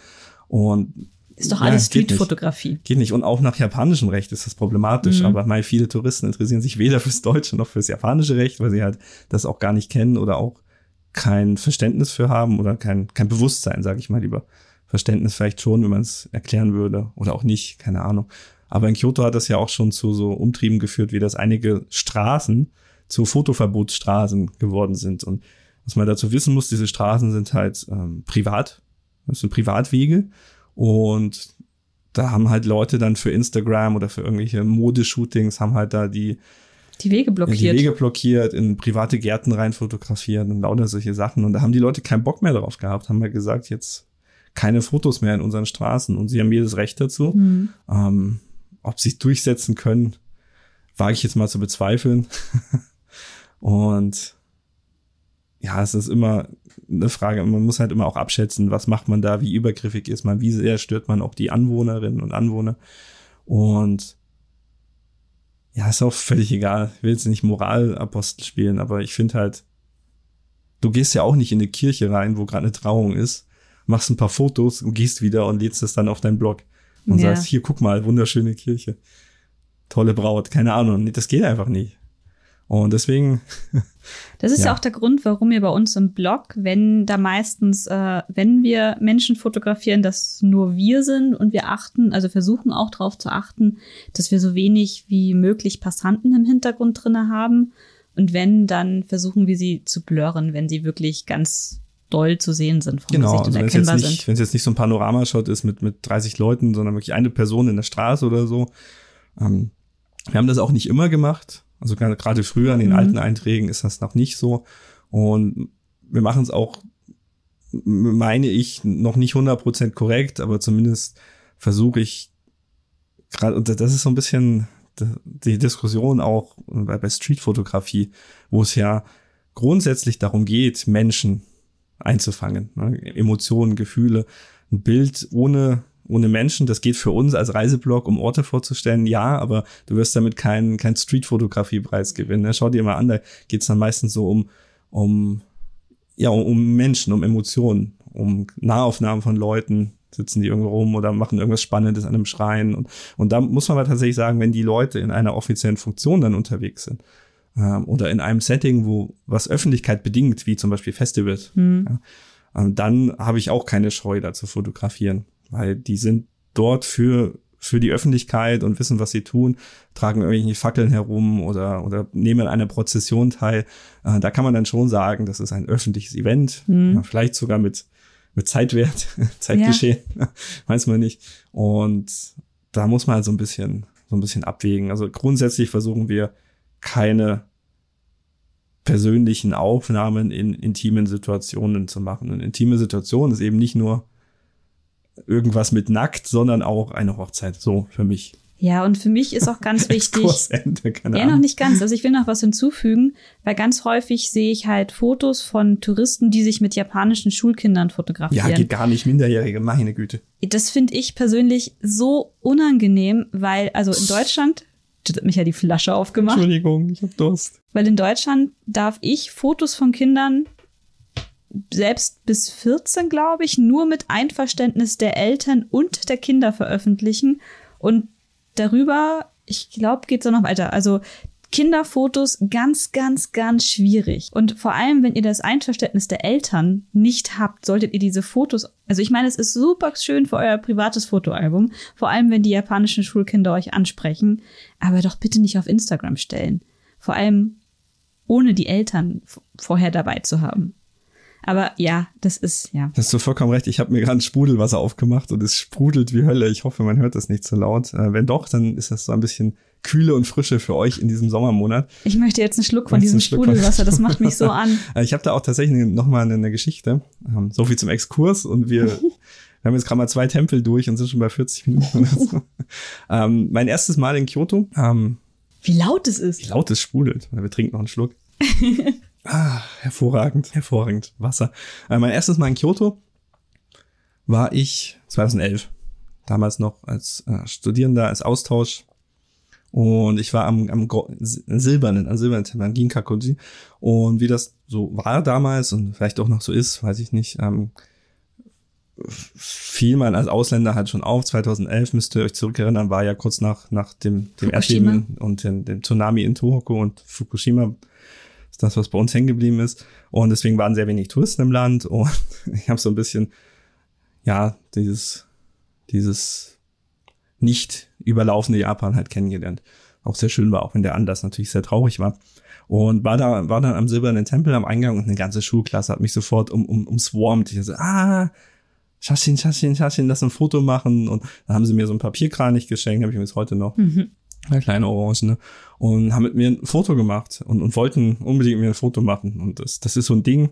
Und
ist doch alles ja, Streetfotografie.
Geht, geht nicht. Und auch nach japanischem Recht ist das problematisch. Mhm. Aber mal viele Touristen interessieren sich weder fürs deutsche noch fürs japanische Recht, weil sie halt das auch gar nicht kennen oder auch kein Verständnis für haben oder kein, kein Bewusstsein, sage ich mal lieber. Verständnis vielleicht schon, wenn man es erklären würde oder auch nicht, keine Ahnung. Aber in Kyoto hat das ja auch schon zu so Umtrieben geführt, wie das einige Straßen zu Fotoverbotsstraßen geworden sind. Und was man dazu wissen muss, diese Straßen sind halt ähm, privat, das sind Privatwege und da haben halt Leute dann für Instagram oder für irgendwelche Modeshootings haben halt da die
die Wege blockiert.
Die Wege blockiert, in private Gärten rein fotografiert und lauter solche Sachen. Und da haben die Leute keinen Bock mehr drauf gehabt, haben halt gesagt, jetzt keine Fotos mehr in unseren Straßen. Und sie haben jedes Recht dazu. Mhm. Ähm, ob sie es durchsetzen können, wage ich jetzt mal zu bezweifeln. und ja, es ist immer eine Frage, man muss halt immer auch abschätzen, was macht man da, wie übergriffig ist man, wie sehr stört man auch die Anwohnerinnen und Anwohner. Und ja, ist auch völlig egal. Ich will jetzt nicht Moralapostel spielen, aber ich finde halt, du gehst ja auch nicht in eine Kirche rein, wo gerade eine Trauung ist, machst ein paar Fotos und gehst wieder und lädst das dann auf deinen Blog und ja. sagst, hier, guck mal, wunderschöne Kirche. Tolle Braut, keine Ahnung. Das geht einfach nicht. Und deswegen.
Das ist ja. auch der Grund, warum wir bei uns im Blog, wenn da meistens, äh, wenn wir Menschen fotografieren, dass nur wir sind und wir achten, also versuchen auch darauf zu achten, dass wir so wenig wie möglich Passanten im Hintergrund drinne haben. Und wenn, dann versuchen wir sie zu blurren, wenn sie wirklich ganz doll zu sehen sind
vom genau, Gesicht und also erkennbar sind. Wenn es jetzt nicht so ein Panoramashot ist mit, mit 30 Leuten, sondern wirklich eine Person in der Straße oder so. Ähm, wir haben das auch nicht immer gemacht. Also gerade früher in den mhm. alten Einträgen ist das noch nicht so. Und wir machen es auch, meine ich, noch nicht 100% korrekt, aber zumindest versuche ich gerade, und das ist so ein bisschen die Diskussion auch bei, bei Streetfotografie, wo es ja grundsätzlich darum geht, Menschen einzufangen, ne? Emotionen, Gefühle, ein Bild ohne ohne Menschen. Das geht für uns als Reiseblog, um Orte vorzustellen, ja, aber du wirst damit keinen kein Streetfotografie-Preis gewinnen. Ne? Schau dir mal an, da geht's dann meistens so um, um, ja, um Menschen, um Emotionen, um Nahaufnahmen von Leuten, sitzen die irgendwo rum oder machen irgendwas Spannendes an einem Schrein. Und, und da muss man aber tatsächlich sagen, wenn die Leute in einer offiziellen Funktion dann unterwegs sind, ähm, oder in einem Setting, wo was Öffentlichkeit bedingt, wie zum Beispiel Festivals, mhm. ja, dann habe ich auch keine Scheu, da zu fotografieren weil die sind dort für für die Öffentlichkeit und wissen, was sie tun, tragen irgendwelche Fackeln herum oder, oder nehmen an einer Prozession teil. Äh, da kann man dann schon sagen, das ist ein öffentliches Event, mhm. ja, vielleicht sogar mit, mit Zeitwert, Zeitgeschehen, ja. weiß man nicht. Und da muss man halt so ein bisschen, so ein bisschen abwägen. Also grundsätzlich versuchen wir keine persönlichen Aufnahmen in intimen Situationen zu machen. Und intime Situation ist eben nicht nur irgendwas mit nackt, sondern auch eine Hochzeit. So für mich.
Ja, und für mich ist auch ganz wichtig. keine ja, noch nicht ganz. Also ich will noch was hinzufügen, weil ganz häufig sehe ich halt Fotos von Touristen, die sich mit japanischen Schulkindern fotografieren.
Ja, geht gar nicht Minderjährige, meine Güte.
Das finde ich persönlich so unangenehm, weil, also in Deutschland, jetzt hat mich ja die Flasche aufgemacht.
Entschuldigung, ich hab Durst.
Weil in Deutschland darf ich Fotos von Kindern selbst bis 14, glaube ich, nur mit Einverständnis der Eltern und der Kinder veröffentlichen. Und darüber, ich glaube, geht es noch weiter. Also Kinderfotos ganz, ganz, ganz schwierig. Und vor allem, wenn ihr das Einverständnis der Eltern nicht habt, solltet ihr diese Fotos, also ich meine, es ist super schön für euer privates Fotoalbum, vor allem wenn die japanischen Schulkinder euch ansprechen, aber doch bitte nicht auf Instagram stellen. Vor allem ohne die Eltern vorher dabei zu haben. Aber ja, das ist, ja.
Hast du vollkommen recht. Ich habe mir gerade Sprudelwasser aufgemacht und es sprudelt wie Hölle. Ich hoffe, man hört das nicht so laut. Äh, wenn doch, dann ist das so ein bisschen Kühle und Frische für euch in diesem Sommermonat.
Ich möchte jetzt einen Schluck von diesem Sprudelwasser. Das macht mich so an.
Äh, ich habe da auch tatsächlich nochmal eine, eine Geschichte. Ähm, so viel zum Exkurs und wir Wir haben jetzt gerade mal zwei Tempel durch und sind schon bei 40 Minuten so. ähm, mein erstes Mal in Kyoto. Ähm,
wie laut es ist.
Wie laut es sprudelt. Wir trinken noch einen Schluck. ah, hervorragend, hervorragend. Wasser. Äh, mein erstes Mal in Kyoto war ich 2011. Damals noch als äh, Studierender, als Austausch. Und ich war am, am silbernen, am silbernen Tempel, am Ginkakuji. Und wie das so war damals und vielleicht auch noch so ist, weiß ich nicht, ähm, fiel man als Ausländer halt schon auf. 2011 müsst ihr euch zurückerinnern, war ja kurz nach, nach dem, dem Erdbeben und dem, dem Tsunami in Tohoku und Fukushima. Das ist das, was bei uns hängen geblieben ist. Und deswegen waren sehr wenig Touristen im Land und ich habe so ein bisschen, ja, dieses, dieses nicht überlaufende Japan halt kennengelernt. Auch sehr schön war, auch wenn der Anlass natürlich sehr traurig war. Und war da, war dann am Silbernen Tempel am Eingang und eine ganze Schulklasse hat mich sofort um, um, umswarmt. Ich so, ah, Schaschin, Schaschin, Schaschin, lass ein Foto machen. Und dann haben sie mir so ein Papierkranich geschenkt, habe ich mir bis heute noch. Mhm. Eine kleine Orange, ne? Und haben mit mir ein Foto gemacht und, und wollten unbedingt mit mir ein Foto machen. Und das, das ist so ein Ding.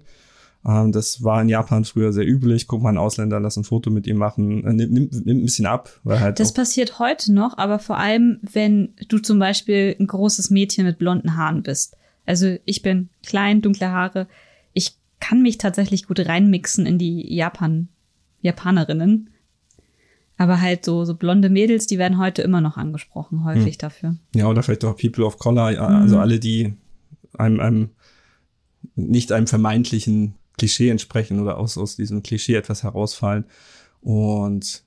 Ähm, das war in Japan früher sehr üblich. Guck mal, ein Ausländer, lass ein Foto mit ihm machen. Äh, nimmt, nimmt, nimmt ein bisschen ab. Weil halt
das passiert heute noch, aber vor allem, wenn du zum Beispiel ein großes Mädchen mit blonden Haaren bist. Also ich bin klein, dunkle Haare. Ich kann mich tatsächlich gut reinmixen in die Japan Japanerinnen. Aber halt so, so blonde Mädels, die werden heute immer noch angesprochen, häufig hm. dafür.
Ja, oder vielleicht auch People of Color, also mhm. alle, die einem, einem, nicht einem vermeintlichen Klischee entsprechen oder aus, aus diesem Klischee etwas herausfallen. Und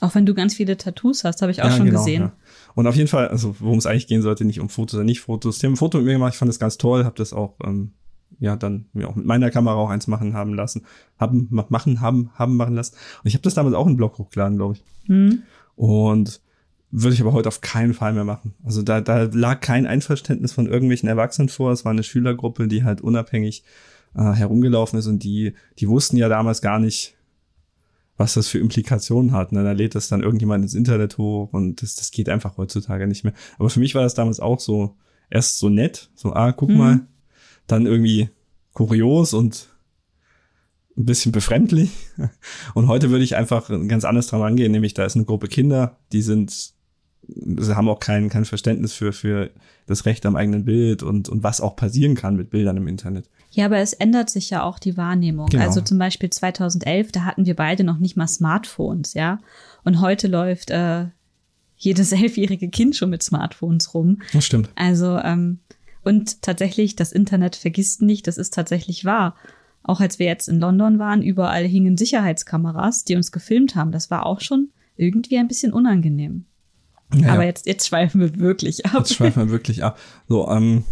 auch wenn du ganz viele Tattoos hast, habe ich auch ja, schon genau, gesehen. Ja.
Und auf jeden Fall, also worum es eigentlich gehen sollte, nicht um Fotos oder nicht Fotos. Die haben ein Foto mit mir gemacht, ich fand das ganz toll, habe das auch ähm, ja dann mir auch mit meiner Kamera auch eins machen haben lassen, haben machen haben haben machen lassen. Und ich habe das damals auch in den Blog hochgeladen, glaube ich. Mhm. Und würde ich aber heute auf keinen Fall mehr machen. Also da, da lag kein Einverständnis von irgendwelchen Erwachsenen vor. Es war eine Schülergruppe, die halt unabhängig äh, herumgelaufen ist und die, die wussten ja damals gar nicht, was das für Implikationen hat. Ne? Da lädt das dann irgendjemand ins Internet hoch und das, das geht einfach heutzutage nicht mehr. Aber für mich war das damals auch so, erst so nett, so, ah, guck mhm. mal, dann irgendwie kurios und ein bisschen befremdlich. Und heute würde ich einfach ganz anders dran angehen, nämlich da ist eine Gruppe Kinder, die sind, sie haben auch kein, kein Verständnis für, für das Recht am eigenen Bild und, und was auch passieren kann mit Bildern im Internet.
Ja, aber es ändert sich ja auch die Wahrnehmung. Genau. Also zum Beispiel 2011, da hatten wir beide noch nicht mal Smartphones, ja. Und heute läuft äh, jedes elfjährige Kind schon mit Smartphones rum.
Das stimmt.
Also ähm, und tatsächlich, das Internet vergisst nicht, das ist tatsächlich wahr. Auch als wir jetzt in London waren, überall hingen Sicherheitskameras, die uns gefilmt haben. Das war auch schon irgendwie ein bisschen unangenehm. Ja, Aber jetzt, jetzt schweifen wir wirklich ab.
Jetzt schweifen wir wirklich ab. So, ähm,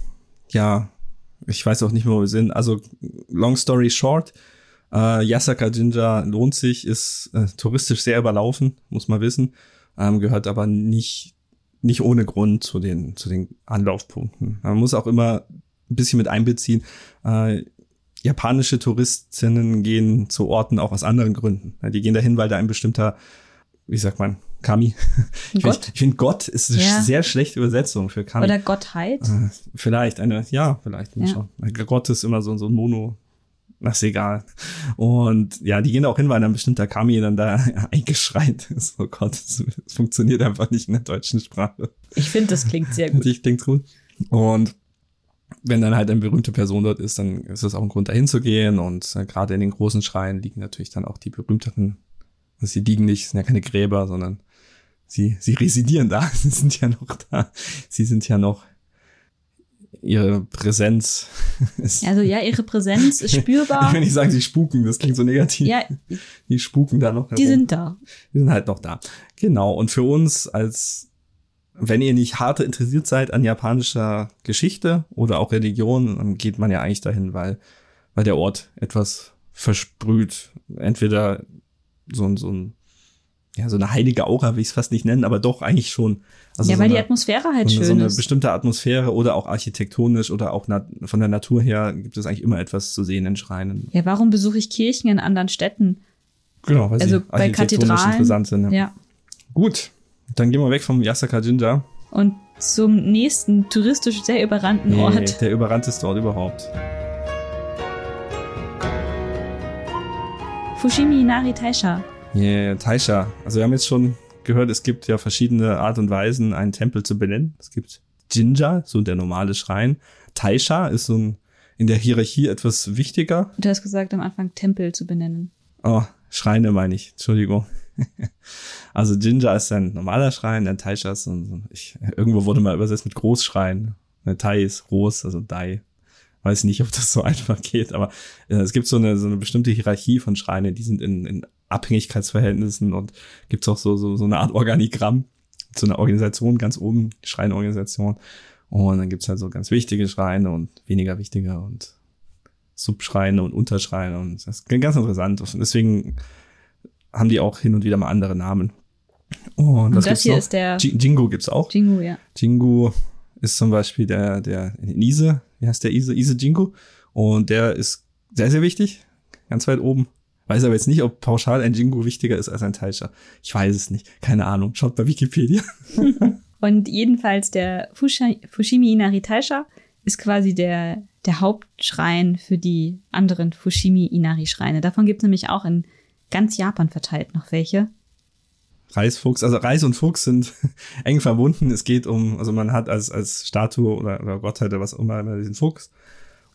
ja, ich weiß auch nicht mehr, wo wir sind. Also, long story short, äh, Yasaka Jinja lohnt sich, ist äh, touristisch sehr überlaufen, muss man wissen, ähm, gehört aber nicht nicht ohne Grund zu den, zu den Anlaufpunkten. Man muss auch immer ein bisschen mit einbeziehen. Äh, japanische Touristinnen gehen zu Orten auch aus anderen Gründen. Die gehen dahin, weil da ein bestimmter, wie sagt man, Kami. Ich Gott? finde, find Gott ist eine ja. sehr schlechte Übersetzung für Kami.
Oder Gottheit.
Äh, vielleicht eine, ja, vielleicht ja. schon. Gott ist immer so, so ein Mono, das ist egal. Und ja, die gehen auch hin, weil ein bestimmter Kami dann da eingeschreit ist. Oh Gott, es funktioniert einfach nicht in der deutschen Sprache.
Ich finde, das klingt sehr gut.
Ich klingt gut. Und wenn dann halt eine berühmte Person dort ist, dann ist das auch ein Grund, dahin zu gehen. Und äh, gerade in den großen Schreien liegen natürlich dann auch die berühmteren. Also sie liegen nicht, sind ja keine Gräber, sondern sie, sie residieren da. Sie sind ja noch da. Sie sind ja noch ihre Präsenz
ist. Also ja, ihre Präsenz ist spürbar.
Ich will nicht sagen, sie spuken, das klingt so negativ. Ja. Die spuken da noch.
Herum. Die sind da.
Die sind halt noch da. Genau. Und für uns als, wenn ihr nicht harte interessiert seid an japanischer Geschichte oder auch Religion, dann geht man ja eigentlich dahin, weil, weil der Ort etwas versprüht. Entweder so ein, so ein ja, so eine heilige Aura will ich es fast nicht nennen, aber doch eigentlich schon.
Also ja,
so
weil
eine,
die Atmosphäre halt
so
schön
eine, so eine
ist.
bestimmte Atmosphäre oder auch architektonisch oder auch von der Natur her gibt es eigentlich immer etwas zu sehen in Schreinen.
Ja, warum besuche ich Kirchen in anderen Städten?
Genau, weil
Also
sie
bei Kathedralen.
interessant sind. Ja.
Ja.
Gut, dann gehen wir weg vom Yasaka Jinja.
Und zum nächsten touristisch sehr überrannten
Nee,
Ort.
der überrannteste Ort überhaupt.
Fushimi Inari Taisha.
Yeah, Taisha. Also wir haben jetzt schon gehört, es gibt ja verschiedene Art und Weisen, einen Tempel zu benennen. Es gibt Jinja, so der normale Schrein. Taisha ist so ein, in der Hierarchie etwas wichtiger.
Du hast gesagt, am Anfang Tempel zu benennen.
Oh, Schreine meine ich, Entschuldigung. also Jinja ist ein normaler Schrein, der Taisha ist so ein, ich, irgendwo wurde mal übersetzt mit Großschrein. Tai ist groß, also Dai. Weiß nicht, ob das so einfach geht, aber äh, es gibt so eine, so eine bestimmte Hierarchie von Schreinen, die sind in, in Abhängigkeitsverhältnissen und gibt's auch so, so, so eine Art Organigramm, so eine Organisation ganz oben, Schreinorganisation. Und dann gibt's halt so ganz wichtige Schreine und weniger wichtige und Subschreine und Unterschreine und das ist ganz interessant. Und deswegen haben die auch hin und wieder mal andere Namen. Und,
Und das
gibt's
hier
noch?
ist der
Ji- Jingo gibt's auch.
Jingu, ja.
Jingu ist zum Beispiel der, der Ise, wie heißt der Ise? Ise Jingu. Und der ist sehr, sehr wichtig. Ganz weit oben. Weiß aber jetzt nicht, ob pauschal ein Jingu wichtiger ist als ein Taisha. Ich weiß es nicht. Keine Ahnung. Schaut bei Wikipedia.
Und jedenfalls der Fusha- Fushimi Inari Taisha ist quasi der, der Hauptschrein für die anderen Fushimi Inari Schreine. Davon gibt es nämlich auch in ganz Japan verteilt noch welche.
Reisfuchs, also Reis und Fuchs sind eng verbunden. Es geht um, also man hat als, als Statue oder, oder Gottheit oder was auch immer immer diesen Fuchs.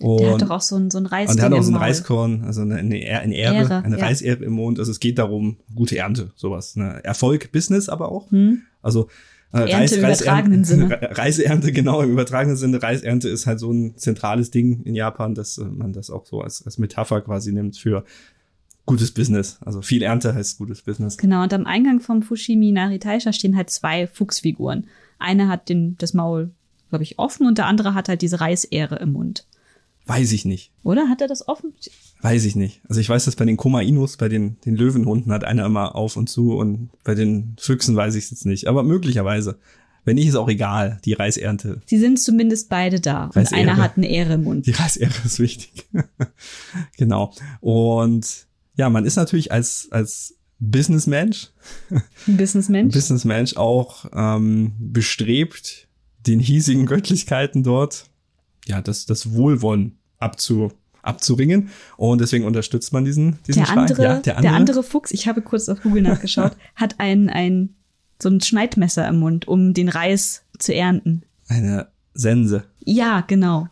Und,
Der hat doch auch so ein, so ein Reis
und der hat auch so ein. Reiskorn, also eine, eine, eine Ehre,
Ehre,
eine
ja.
Reisehre im Mond. Also es geht darum, gute Ernte, sowas. Ne? Erfolg, Business aber auch.
Hm?
Also äh,
Ernte im übertragenen Sinne.
Re- Reiseernte, genau, im übertragenen Sinne. Reisernte ist halt so ein zentrales Ding in Japan, dass äh, man das auch so als, als Metapher quasi nimmt für gutes Business. Also viel Ernte heißt gutes Business.
Genau, und am Eingang vom Fushimi Inari Taisha stehen halt zwei Fuchsfiguren. Eine hat den, das Maul, glaube ich, offen und der andere hat halt diese Reisähre im Mund.
Weiß ich nicht.
Oder? Hat er das offen?
Weiß ich nicht. Also ich weiß, dass bei den Koma-Inus, bei den, den Löwenhunden hat einer immer auf und zu und bei den Füchsen weiß ich es jetzt nicht. Aber möglicherweise. Wenn nicht, ist auch egal. Die Reisernte.
Sie sind zumindest beide da. Und
Reisähre.
einer hat eine Ähre im Mund.
Die Reisehre ist wichtig. genau. Und ja, man ist natürlich als, als Businessmensch,
Businessmensch.
Businessmensch auch ähm, bestrebt, den hiesigen Göttlichkeiten dort ja das, das Wohlwollen abzu, abzuringen. Und deswegen unterstützt man diesen, diesen
der
Schrein.
andere,
ja,
der andere Fuchs, ich habe kurz auf Google nachgeschaut, hat ein, ein, so ein Schneidmesser im Mund, um den Reis zu ernten.
Eine Sense.
Ja, genau.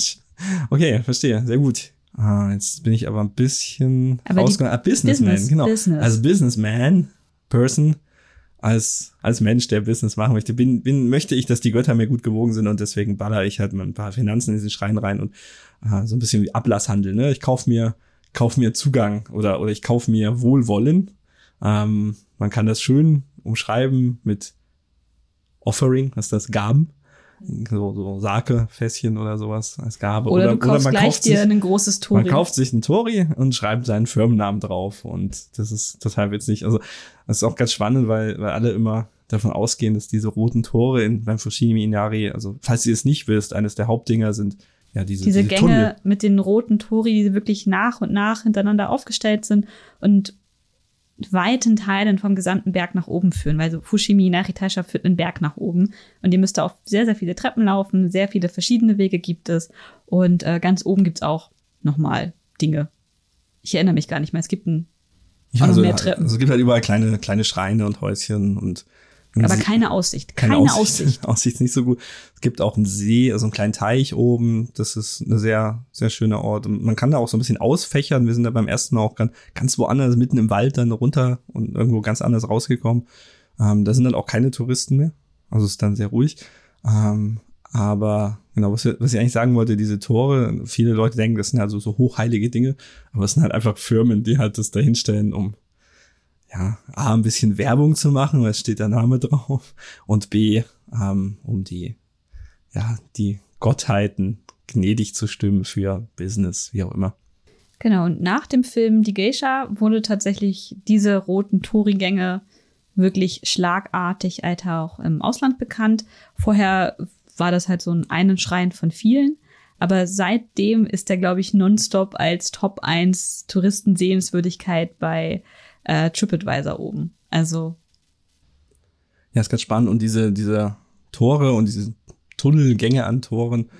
okay, verstehe. Sehr gut. Ah, jetzt bin ich aber ein bisschen
Aber
rausgegangen. Ah, Businessman,
Business,
genau.
Business.
Als Businessman, Person, als, als Mensch, der Business machen möchte, bin, bin, möchte ich, dass die Götter mir gut gewogen sind und deswegen baller ich halt mal ein paar Finanzen in diesen Schrein rein und ah, so ein bisschen wie Ablasshandel. Ne? Ich kauf mir, kauf mir Zugang oder, oder ich kauf mir Wohlwollen. Ähm, man kann das schön umschreiben mit Offering, was das? Gaben. So, so Sake-Fässchen oder sowas als Gabe.
Oder, du kaufst
man
gleich
kauft
dir
sich,
ein großes Tori.
man kauft sich einen Tori und schreibt seinen Firmennamen drauf. Und das ist total witzig. Also, das ist auch ganz spannend, weil, weil alle immer davon ausgehen, dass diese roten Tore in, beim Fushimi Inari, also falls ihr es nicht wisst, eines der Hauptdinger sind ja diese,
diese
diese
Gänge
Tunnel.
mit den roten Tori, die wirklich nach und nach hintereinander aufgestellt sind und weiten Teilen vom gesamten Berg nach oben führen, weil so Fushimi Inari Taisha führt einen Berg nach oben und ihr müsst da auf sehr, sehr viele Treppen laufen, sehr viele verschiedene Wege gibt es und äh, ganz oben gibt's auch nochmal Dinge. Ich erinnere mich gar nicht mehr, es gibt ein,
Ja, also,
mehr Treppen.
also es gibt halt überall kleine, kleine Schreine und Häuschen und
aber keine Aussicht,
keine,
keine,
Aussicht.
Aussicht.
Aussicht ist nicht so gut. Es gibt auch einen See, also einen kleinen Teich oben. Das ist ein sehr, sehr schöner Ort. Und man kann da auch so ein bisschen ausfächern. Wir sind da beim ersten Mal auch ganz, ganz woanders, mitten im Wald dann runter und irgendwo ganz anders rausgekommen. Ähm, da sind dann auch keine Touristen mehr. Also es ist dann sehr ruhig. Ähm, aber genau, was, was ich eigentlich sagen wollte, diese Tore, viele Leute denken, das sind halt so, so hochheilige Dinge, aber es sind halt einfach Firmen, die halt das dahinstellen, um ja, A, ein bisschen Werbung zu machen, weil es steht der Name drauf, und B, ähm, um die, ja, die Gottheiten gnädig zu stimmen für Business, wie auch immer.
Genau, und nach dem Film Die Geisha wurde tatsächlich diese roten Torii-Gänge wirklich schlagartig, Alter, auch im Ausland bekannt. Vorher war das halt so ein einen Schrein von vielen. Aber seitdem ist er, glaube ich, nonstop als Top 1 Touristensehenswürdigkeit bei äh, TripAdvisor oben. Also.
Ja, ist ganz spannend. Und diese, diese Tore und diese Tunnelgänge an Toren,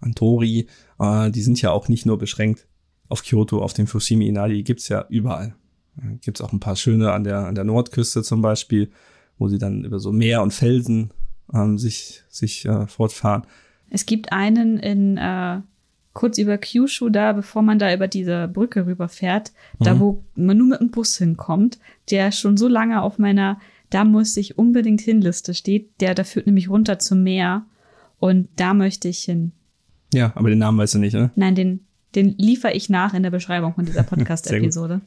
an Tori, äh, die sind ja auch nicht nur beschränkt auf Kyoto, auf dem Fushimi Inari, gibt's ja überall. Gibt's auch ein paar schöne an der, an der Nordküste zum Beispiel, wo sie dann über so Meer und Felsen ähm, sich, sich äh, fortfahren.
Es gibt einen in äh, kurz über Kyushu da, bevor man da über diese Brücke rüberfährt, mhm. da wo man nur mit dem Bus hinkommt, der schon so lange auf meiner da muss ich unbedingt hin Liste steht, der da führt nämlich runter zum Meer und da möchte ich hin.
Ja, aber den Namen weißt du nicht, ne?
Nein, den den liefere ich nach in der Beschreibung von dieser Podcast Episode.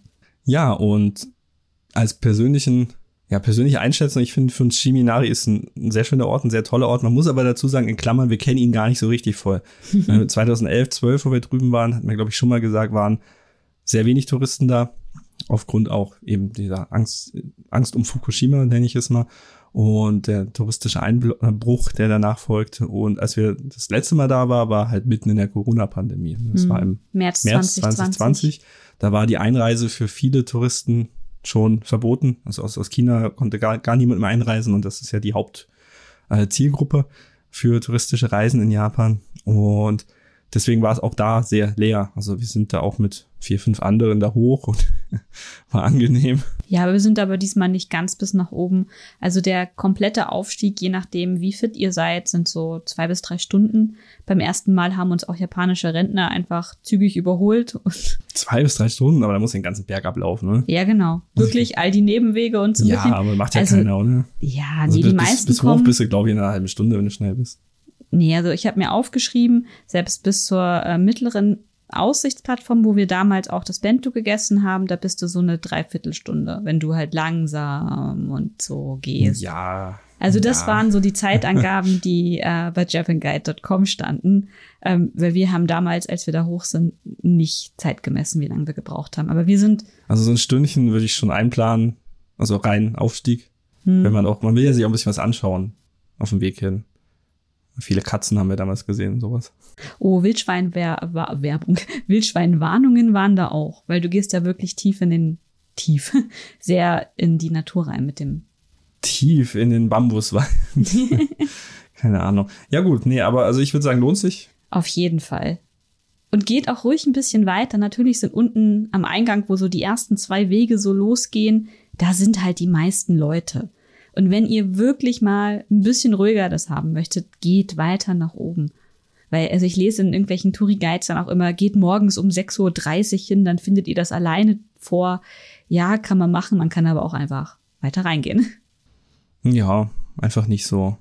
ja, und als persönlichen ja, persönliche Einschätzung, ich finde, für uns Shiminari ist ein, ein, sehr schöner Ort, ein sehr toller Ort. Man muss aber dazu sagen, in Klammern, wir kennen ihn gar nicht so richtig voll. 2011, 12, wo wir drüben waren, hat mir, glaube ich, schon mal gesagt, waren sehr wenig Touristen da. Aufgrund auch eben dieser Angst, Angst um Fukushima, nenne ich es mal. Und der touristische Einbruch, der danach folgte. Und als wir das letzte Mal da waren, war halt mitten in der Corona-Pandemie. Das hm. war im März, März 2020. 2020. Da war die Einreise für viele Touristen schon verboten. Also aus, aus China konnte gar, gar niemand mehr einreisen und das ist ja die Hauptzielgruppe äh, für touristische Reisen in Japan. Und deswegen war es auch da sehr leer. Also wir sind da auch mit vier, fünf anderen da hoch und war angenehm.
Ja, wir sind aber diesmal nicht ganz bis nach oben. Also der komplette Aufstieg, je nachdem, wie fit ihr seid, sind so zwei bis drei Stunden. Beim ersten Mal haben uns auch japanische Rentner einfach zügig überholt.
zwei bis drei Stunden, aber da muss den ganzen Berg ablaufen, ne?
Ja, genau. Wirklich all die Nebenwege und so.
Ja, aber macht ja also, keiner, oder?
Ja, also nee, bis, die meisten
bis, bis hoch bist du, glaube ich, in einer halben Stunde, wenn du schnell bist.
Nee, also ich habe mir aufgeschrieben, selbst bis zur äh, mittleren Aussichtsplattform, wo wir damals auch das Bento gegessen haben, da bist du so eine Dreiviertelstunde, wenn du halt langsam und so gehst.
Ja.
Also das
ja.
waren so die Zeitangaben, die äh, bei japanguide.com standen, ähm, weil wir haben damals, als wir da hoch sind, nicht Zeit gemessen, wie lange wir gebraucht haben. Aber wir sind.
Also so ein Stündchen würde ich schon einplanen, also rein Aufstieg, hm. wenn man auch, man will ja sich auch ein bisschen was anschauen auf dem Weg hin. Viele Katzen haben wir damals gesehen, sowas.
Oh, Wildschwein-Werbung. Wildschwein-Warnungen waren da auch, weil du gehst ja wirklich tief in den, tief, sehr in die Natur rein mit dem.
Tief in den Bambuswald. Keine Ahnung. Ja gut, nee, aber also ich würde sagen, lohnt sich.
Auf jeden Fall. Und geht auch ruhig ein bisschen weiter. Natürlich sind unten am Eingang, wo so die ersten zwei Wege so losgehen, da sind halt die meisten Leute. Und wenn ihr wirklich mal ein bisschen ruhiger das haben möchtet, geht weiter nach oben. Weil, also ich lese in irgendwelchen Touri-Guides dann auch immer, geht morgens um 6.30 Uhr hin, dann findet ihr das alleine vor. Ja, kann man machen, man kann aber auch einfach weiter reingehen.
Ja, einfach nicht so,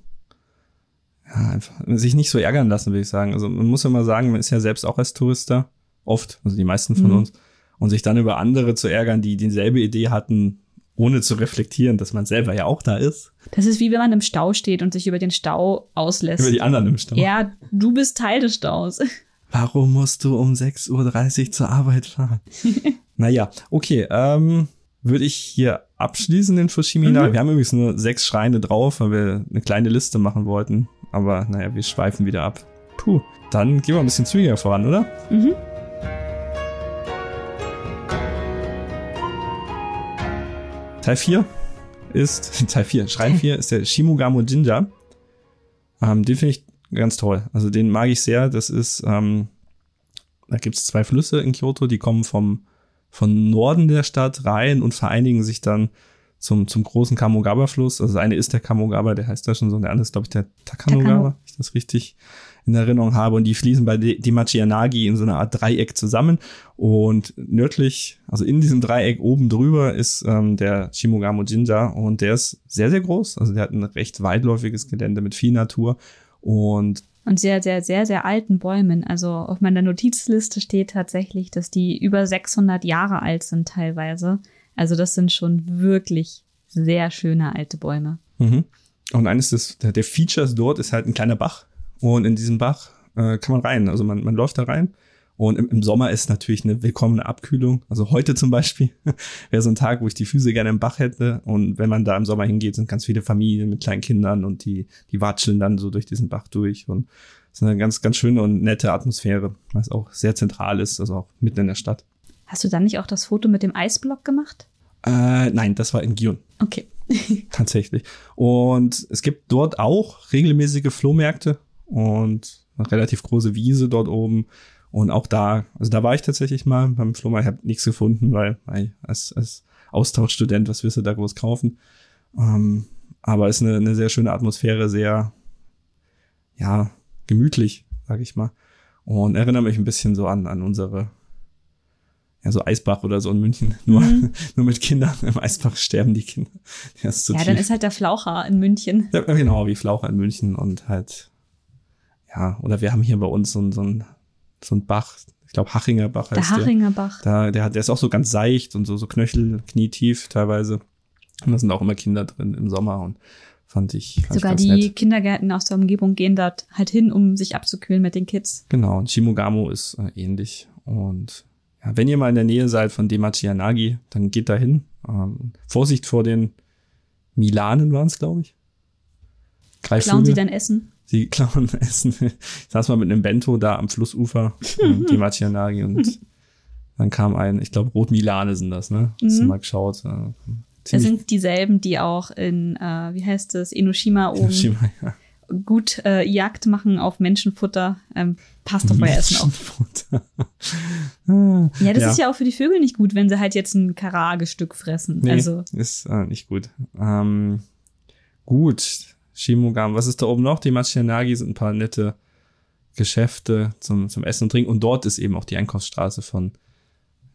ja, einfach sich nicht so ärgern lassen, würde ich sagen. Also man muss mal sagen, man ist ja selbst auch als Tourist da, oft, also die meisten von mhm. uns. Und sich dann über andere zu ärgern, die dieselbe Idee hatten, ohne zu reflektieren, dass man selber ja auch da ist.
Das ist wie wenn man im Stau steht und sich über den Stau auslässt.
Über die anderen im Stau.
Ja, du bist Teil des Staus.
Warum musst du um 6.30 Uhr zur Arbeit fahren? naja, okay, ähm, würde ich hier abschließen den Fushimi-Inari. Mhm. Wir haben übrigens nur sechs Schreine drauf, weil wir eine kleine Liste machen wollten. Aber naja, wir schweifen wieder ab. Puh, dann gehen wir ein bisschen zügiger voran, oder? Mhm. Teil 4 ist, Teil 4, Schrein 4 ist der Shimugamo Jinja. Ähm, den finde ich ganz toll. Also den mag ich sehr. Das ist, ähm, da gibt es zwei Flüsse in Kyoto, die kommen vom, von Norden der Stadt rein und vereinigen sich dann zum, zum großen Kamogawa-Fluss. Also eine ist der Kamogawa, der heißt da schon so, und der andere ist, glaube ich, der Takanogawa, Takano. ich das richtig in Erinnerung habe. Und die fließen bei Dimachianagi in so einer Art Dreieck zusammen. Und nördlich, also in diesem Dreieck oben drüber ist ähm, der Shimogamo Jinja und der ist sehr, sehr groß. Also der hat ein recht weitläufiges Gelände mit viel Natur und
und sehr, sehr, sehr, sehr alten Bäumen. Also auf meiner Notizliste steht tatsächlich, dass die über 600 Jahre alt sind teilweise. Also das sind schon wirklich sehr schöne alte Bäume.
Mhm. Und eines des, der Features dort ist halt ein kleiner Bach. Und in diesem Bach äh, kann man rein. Also man, man läuft da rein Und im, im Sommer ist natürlich eine willkommene Abkühlung. Also heute zum Beispiel wäre so ein Tag, wo ich die Füße gerne im Bach hätte. Und wenn man da im Sommer hingeht, sind ganz viele Familien mit kleinen Kindern und die, die watscheln dann so durch diesen Bach durch. Und es ist eine ganz, ganz schöne und nette Atmosphäre, was auch sehr zentral ist, also auch mitten in der Stadt.
Hast du dann nicht auch das Foto mit dem Eisblock gemacht?
Äh, nein, das war in Gion.
Okay.
Tatsächlich. Und es gibt dort auch regelmäßige Flohmärkte und eine relativ große Wiese dort oben. Und auch da, also da war ich tatsächlich mal beim Flohmarkt, ich habe nichts gefunden, weil, als, als Austauschstudent, was willst du da groß kaufen? Ähm, aber ist eine, eine sehr schöne Atmosphäre, sehr, ja, gemütlich, sag ich mal. Und erinnere mich ein bisschen so an, an unsere, ja, so Eisbach oder so in München. Nur, mhm. nur mit Kindern. Im Eisbach sterben die Kinder.
ja, tief. dann ist halt der Flaucher in München.
Ja, genau, wie Flaucher in München und halt, ja, oder wir haben hier bei uns so, so ein so ein Bach, ich glaube Hachinger Bach heißt
der. Hachinger Bach.
Da, der, hat, der ist auch so ganz seicht und so, so Knöchel, knietief teilweise. Und da sind auch immer Kinder drin im Sommer und fand ich.
Fand Sogar ich die nett. Kindergärten aus der Umgebung gehen dort halt hin, um sich abzukühlen mit den Kids.
Genau, und Shimogamo ist äh, ähnlich. Und ja, wenn ihr mal in der Nähe seid von Demachianagi, dann geht da hin. Ähm, Vorsicht vor den Milanen waren es, glaube ich.
Greifvögel. Klauen sie dein Essen?
Sie klauen Essen. Ich saß mal mit einem Bento da am Flussufer, die Macianagi und dann kam ein, ich glaube, Rot-Milane sind das, ne? Hast du mhm. mal geschaut? Äh,
das sind dieselben, die auch in, äh, wie heißt es, Enoshima oben Enoshima, ja. gut äh, Jagd machen auf Menschenfutter. Ähm, passt auf euer Essen auf. ja, das ja. ist ja auch für die Vögel nicht gut, wenn sie halt jetzt ein Karage-Stück fressen.
Nee,
also.
ist äh, nicht gut. Ähm, gut, Shimogam. Was ist da oben noch? Die Machianagi sind ein paar nette Geschäfte zum, zum Essen und Trinken. Und dort ist eben auch die Einkaufsstraße von,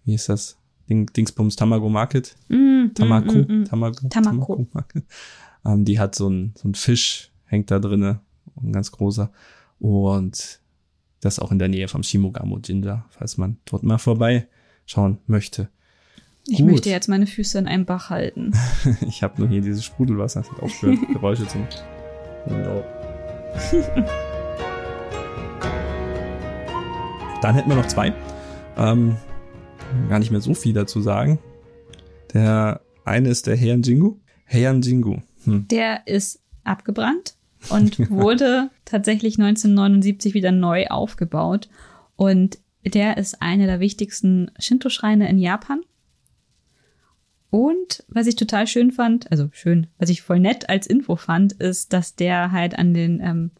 wie ist das? Ding, Dingsbums Tamago Market. Mm, Tamaku, mm, mm, Tamago, Tamago Market. Ähm, die hat so ein, so ein Fisch, hängt da drinne, ein ganz großer. Und das auch in der Nähe vom Shimogamo Jinja, falls man dort mal vorbei schauen möchte.
Ich Gut. möchte jetzt meine Füße in einem Bach halten.
ich habe nur hier dieses Sprudelwasser, das hat aufgehört, Geräusche zum Genau. Dann hätten wir noch zwei. Ähm, gar nicht mehr so viel dazu sagen. Der eine ist der Heian Jingu. Heian Jingu.
Hm. Der ist abgebrannt und wurde tatsächlich 1979 wieder neu aufgebaut. Und der ist einer der wichtigsten Shinto-Schreine in Japan. Und was ich total schön fand, also schön, was ich voll nett als Info fand, ist, dass der halt an den ähm,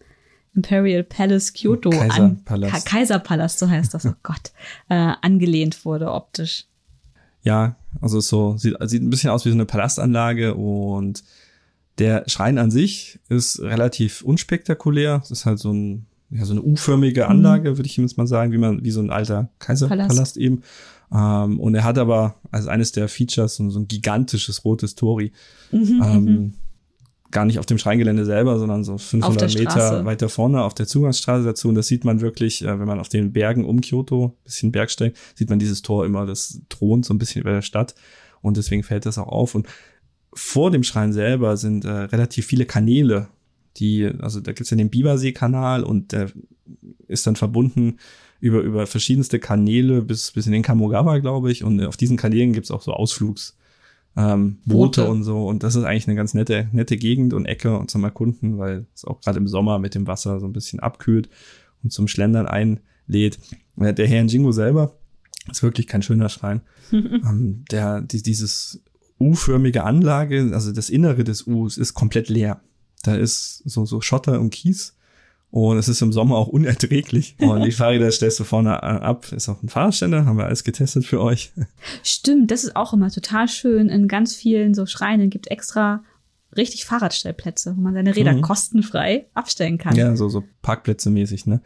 Imperial Palace Kyoto, Kaiserpalast, an, Kaiserpalast, so heißt das, oh Gott, äh, angelehnt wurde optisch.
Ja, also so sieht, sieht ein bisschen aus wie so eine Palastanlage und der Schrein an sich ist relativ unspektakulär. Es ist halt so ein ja, so eine U-förmige Anlage, mhm. würde ich jetzt mal sagen, wie man, wie so ein alter Kaiserpalast Palast. eben. Ähm, und er hat aber als eines der Features so, so ein gigantisches rotes Tori. Mhm, ähm, mhm. gar nicht auf dem Schreingelände selber, sondern so 500 Meter weiter vorne auf der Zugangsstraße dazu. Und das sieht man wirklich, äh, wenn man auf den Bergen um Kyoto, bisschen Bergsteig, sieht man dieses Tor immer, das thront so ein bisschen über der Stadt. Und deswegen fällt das auch auf. Und vor dem Schrein selber sind äh, relativ viele Kanäle, die, also da gibt's ja den Bibersee-Kanal und der ist dann verbunden über, über verschiedenste Kanäle bis, bis in den Kamogawa, glaube ich. Und auf diesen Kanälen gibt's auch so Ausflugs, ähm, Boote und so. Und das ist eigentlich eine ganz nette, nette Gegend und Ecke und zum Erkunden, weil es auch gerade im Sommer mit dem Wasser so ein bisschen abkühlt und zum Schlendern einlädt. Der Herr Jingo selber ist wirklich kein schöner Schrein. ähm, der, die, dieses U-förmige Anlage, also das Innere des Us ist komplett leer. Da ist so, so Schotter und Kies und es ist im Sommer auch unerträglich. Und die Fahrräder stellst du vorne ab. Ist auch ein Fahrradständer, haben wir alles getestet für euch.
Stimmt, das ist auch immer total schön. In ganz vielen so Schreinen gibt extra richtig Fahrradstellplätze, wo man seine Räder mhm. kostenfrei abstellen kann.
Ja, so, so Parkplätze mäßig, ne?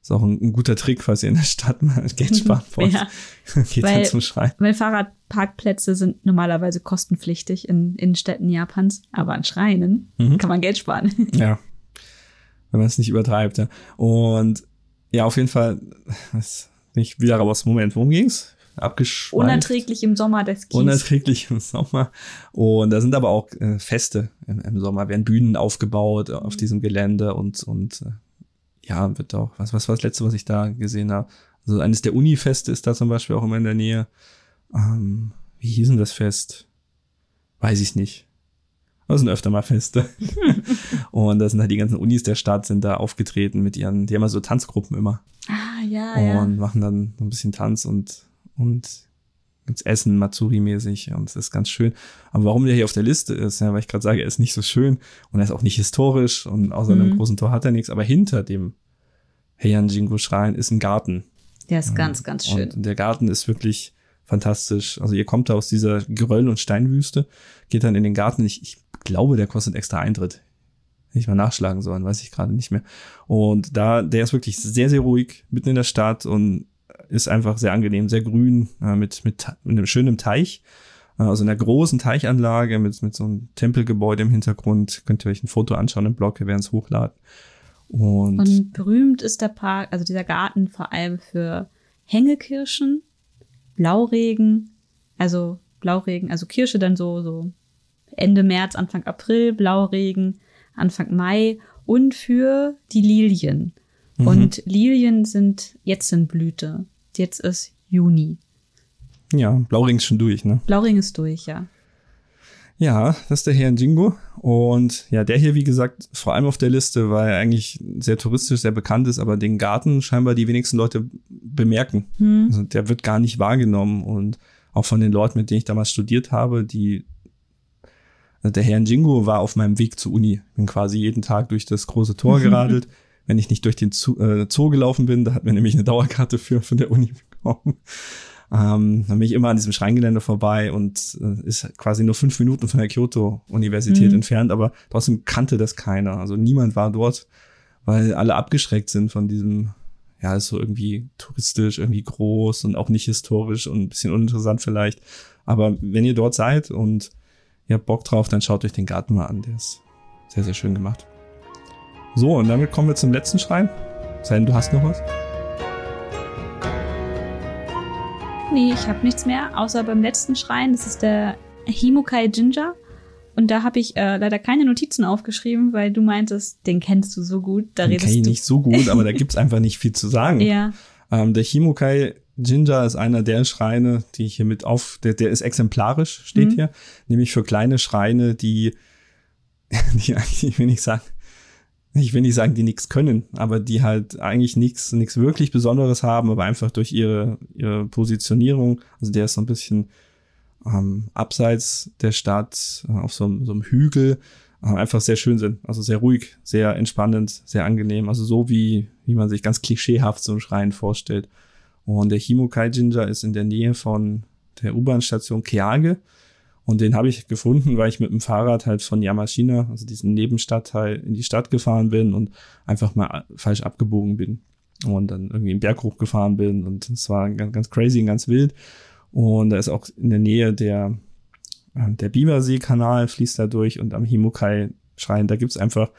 Ist auch ein, ein guter Trick, falls ihr in der Stadt mal Geld sparen wollt. ja.
Geht weil, dann zum Schrein. Weil Fahrradparkplätze sind normalerweise kostenpflichtig in Innenstädten Japans, aber an Schreinen mhm. kann man Geld sparen.
Ja, wenn man es nicht übertreibt. Ja. Und ja, auf jeden Fall, das nicht wieder raus. Moment, worum ging's? Abgeschweift.
Unerträglich im Sommer des
Kies. Unerträglich im Sommer. Und da sind aber auch äh, Feste im, im, Sommer, werden Bühnen aufgebaut auf diesem Gelände und, und äh, ja, wird auch, was, was war das letzte, was ich da gesehen habe? Also eines der Uni-Feste ist da zum Beispiel auch immer in der Nähe. Ähm, wie hieß denn das Fest? Weiß ich nicht. Das sind öfter mal Feste. und da sind halt die ganzen Unis der Stadt sind da aufgetreten mit ihren, die haben ja so Tanzgruppen immer.
Ah, ja,
und
ja.
machen dann so ein bisschen Tanz und, und gibt's Essen, Matsuri-mäßig und es ist ganz schön. Aber warum der hier auf der Liste ist, ja, weil ich gerade sage, er ist nicht so schön und er ist auch nicht historisch und außer einem
Mhm.
großen Tor hat er nichts, aber hinter dem Heian-Jingu-Schrein ist ein Garten.
Der ist ganz, ganz schön.
Und der Garten ist wirklich fantastisch. Also ihr kommt da aus dieser Geröll- und Steinwüste, geht dann in den Garten. Ich, ich glaube, der kostet extra Eintritt. Hätte ich mal nachschlagen sollen, weiß ich gerade nicht mehr. Und da, der ist wirklich sehr, sehr ruhig, mitten in der Stadt und ist einfach sehr angenehm, sehr grün, äh, mit, mit, mit einem schönen Teich. Äh, Also in einer großen Teichanlage mit, mit so einem Tempelgebäude im Hintergrund. Könnt ihr euch ein Foto anschauen im Blog, wir werden es hochladen. Und,
Und berühmt ist der Park, also dieser Garten vor allem für Hängekirschen, Blauregen, also Blauregen, also Kirsche dann so, so Ende März, Anfang April, Blauregen, Anfang Mai und für die Lilien.
Mhm.
Und Lilien sind jetzt in Blüte. Jetzt ist Juni.
ja, Blauring ist schon durch, ne?
Blauregen ist durch, ja.
Ja, das ist der Herr Jingo. Und ja, der hier, wie gesagt, vor allem auf der Liste, weil er eigentlich sehr touristisch, sehr bekannt ist, aber den Garten scheinbar die wenigsten Leute bemerken.
Hm.
Also der wird gar nicht wahrgenommen. Und auch von den Leuten, mit denen ich damals studiert habe, die der Herr Jingo war auf meinem Weg zur Uni. Bin quasi jeden Tag durch das große Tor geradelt. Wenn ich nicht durch den Zoo, äh, Zoo gelaufen bin, da hat mir nämlich eine Dauerkarte für von der Uni bekommen. Ähm, dann bin ich immer an diesem Schreingelände vorbei und äh, ist quasi nur fünf Minuten von der Kyoto-Universität
Mhm.
entfernt, aber trotzdem kannte das keiner. Also niemand war dort, weil alle abgeschreckt sind von diesem, ja, ist so irgendwie touristisch, irgendwie groß und auch nicht historisch und ein bisschen uninteressant vielleicht. Aber wenn ihr dort seid und ihr habt Bock drauf, dann schaut euch den Garten mal an. Der ist sehr, sehr schön gemacht. So, und damit kommen wir zum letzten Schrein. Sei denn, du hast noch was?
Nee, ich habe nichts mehr, außer beim letzten Schrein. Das ist der Himukai Jinja. Und da habe ich äh, leider keine Notizen aufgeschrieben, weil du meintest, den kennst du so gut. Da
Den
redest
kenne ich
du.
nicht so gut, aber da gibt's einfach nicht viel zu sagen.
Ja.
Ähm, der Himukai Jinja ist einer der Schreine, die ich hier mit auf, der, der ist exemplarisch, steht
Mhm.
hier, nämlich für kleine Schreine, die, die eigentlich, ich will nicht sagen, ich will nicht sagen, die nichts können, aber die halt eigentlich nichts, nichts wirklich Besonderes haben, aber einfach durch ihre, ihre Positionierung, also der ist so ein bisschen ähm, abseits der Stadt, äh, auf so, einem- so einem Hügel, äh, einfach sehr schön sind. Also sehr ruhig, sehr entspannend, sehr angenehm. Also so wie, wie man sich ganz klischeehaft so einen Schrein vorstellt. Und der Himukai Jinja ist in der Nähe von der U-Bahn-Station Keage. Und den habe ich gefunden, weil ich mit dem Fahrrad halt von Yamashina, also diesem Nebenstadtteil, in die Stadt gefahren bin und einfach mal falsch abgebogen bin. Und dann irgendwie einen Berg hochgefahren bin. Und es war ganz, ganz crazy und ganz wild. Und da ist auch in der Nähe der, äh, der Bibersee-Kanal fließt da durch und am Himukai-Schrein, da gibt's einfach,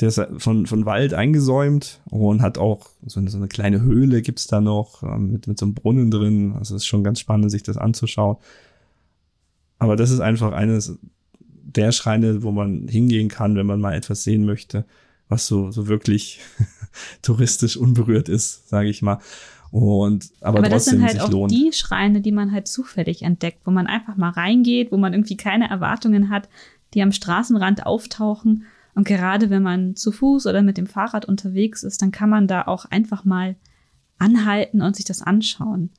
der ist von, von Wald eingesäumt und hat auch so eine, so eine kleine Höhle gibt's da noch ähm, mit, mit so einem Brunnen drin. Also es ist schon ganz spannend, sich das anzuschauen. Aber das ist einfach eines der Schreine, wo man hingehen kann, wenn man mal etwas sehen möchte, was so, so wirklich touristisch unberührt ist, sage ich mal. Und aber,
Aber das sind halt auch
lohnt.
die Schreine, die man halt zufällig entdeckt, wo man einfach mal reingeht, wo man irgendwie keine Erwartungen hat, die am Straßenrand auftauchen. Und gerade wenn man zu Fuß oder mit dem Fahrrad unterwegs ist, dann kann man da auch einfach mal anhalten und sich das anschauen.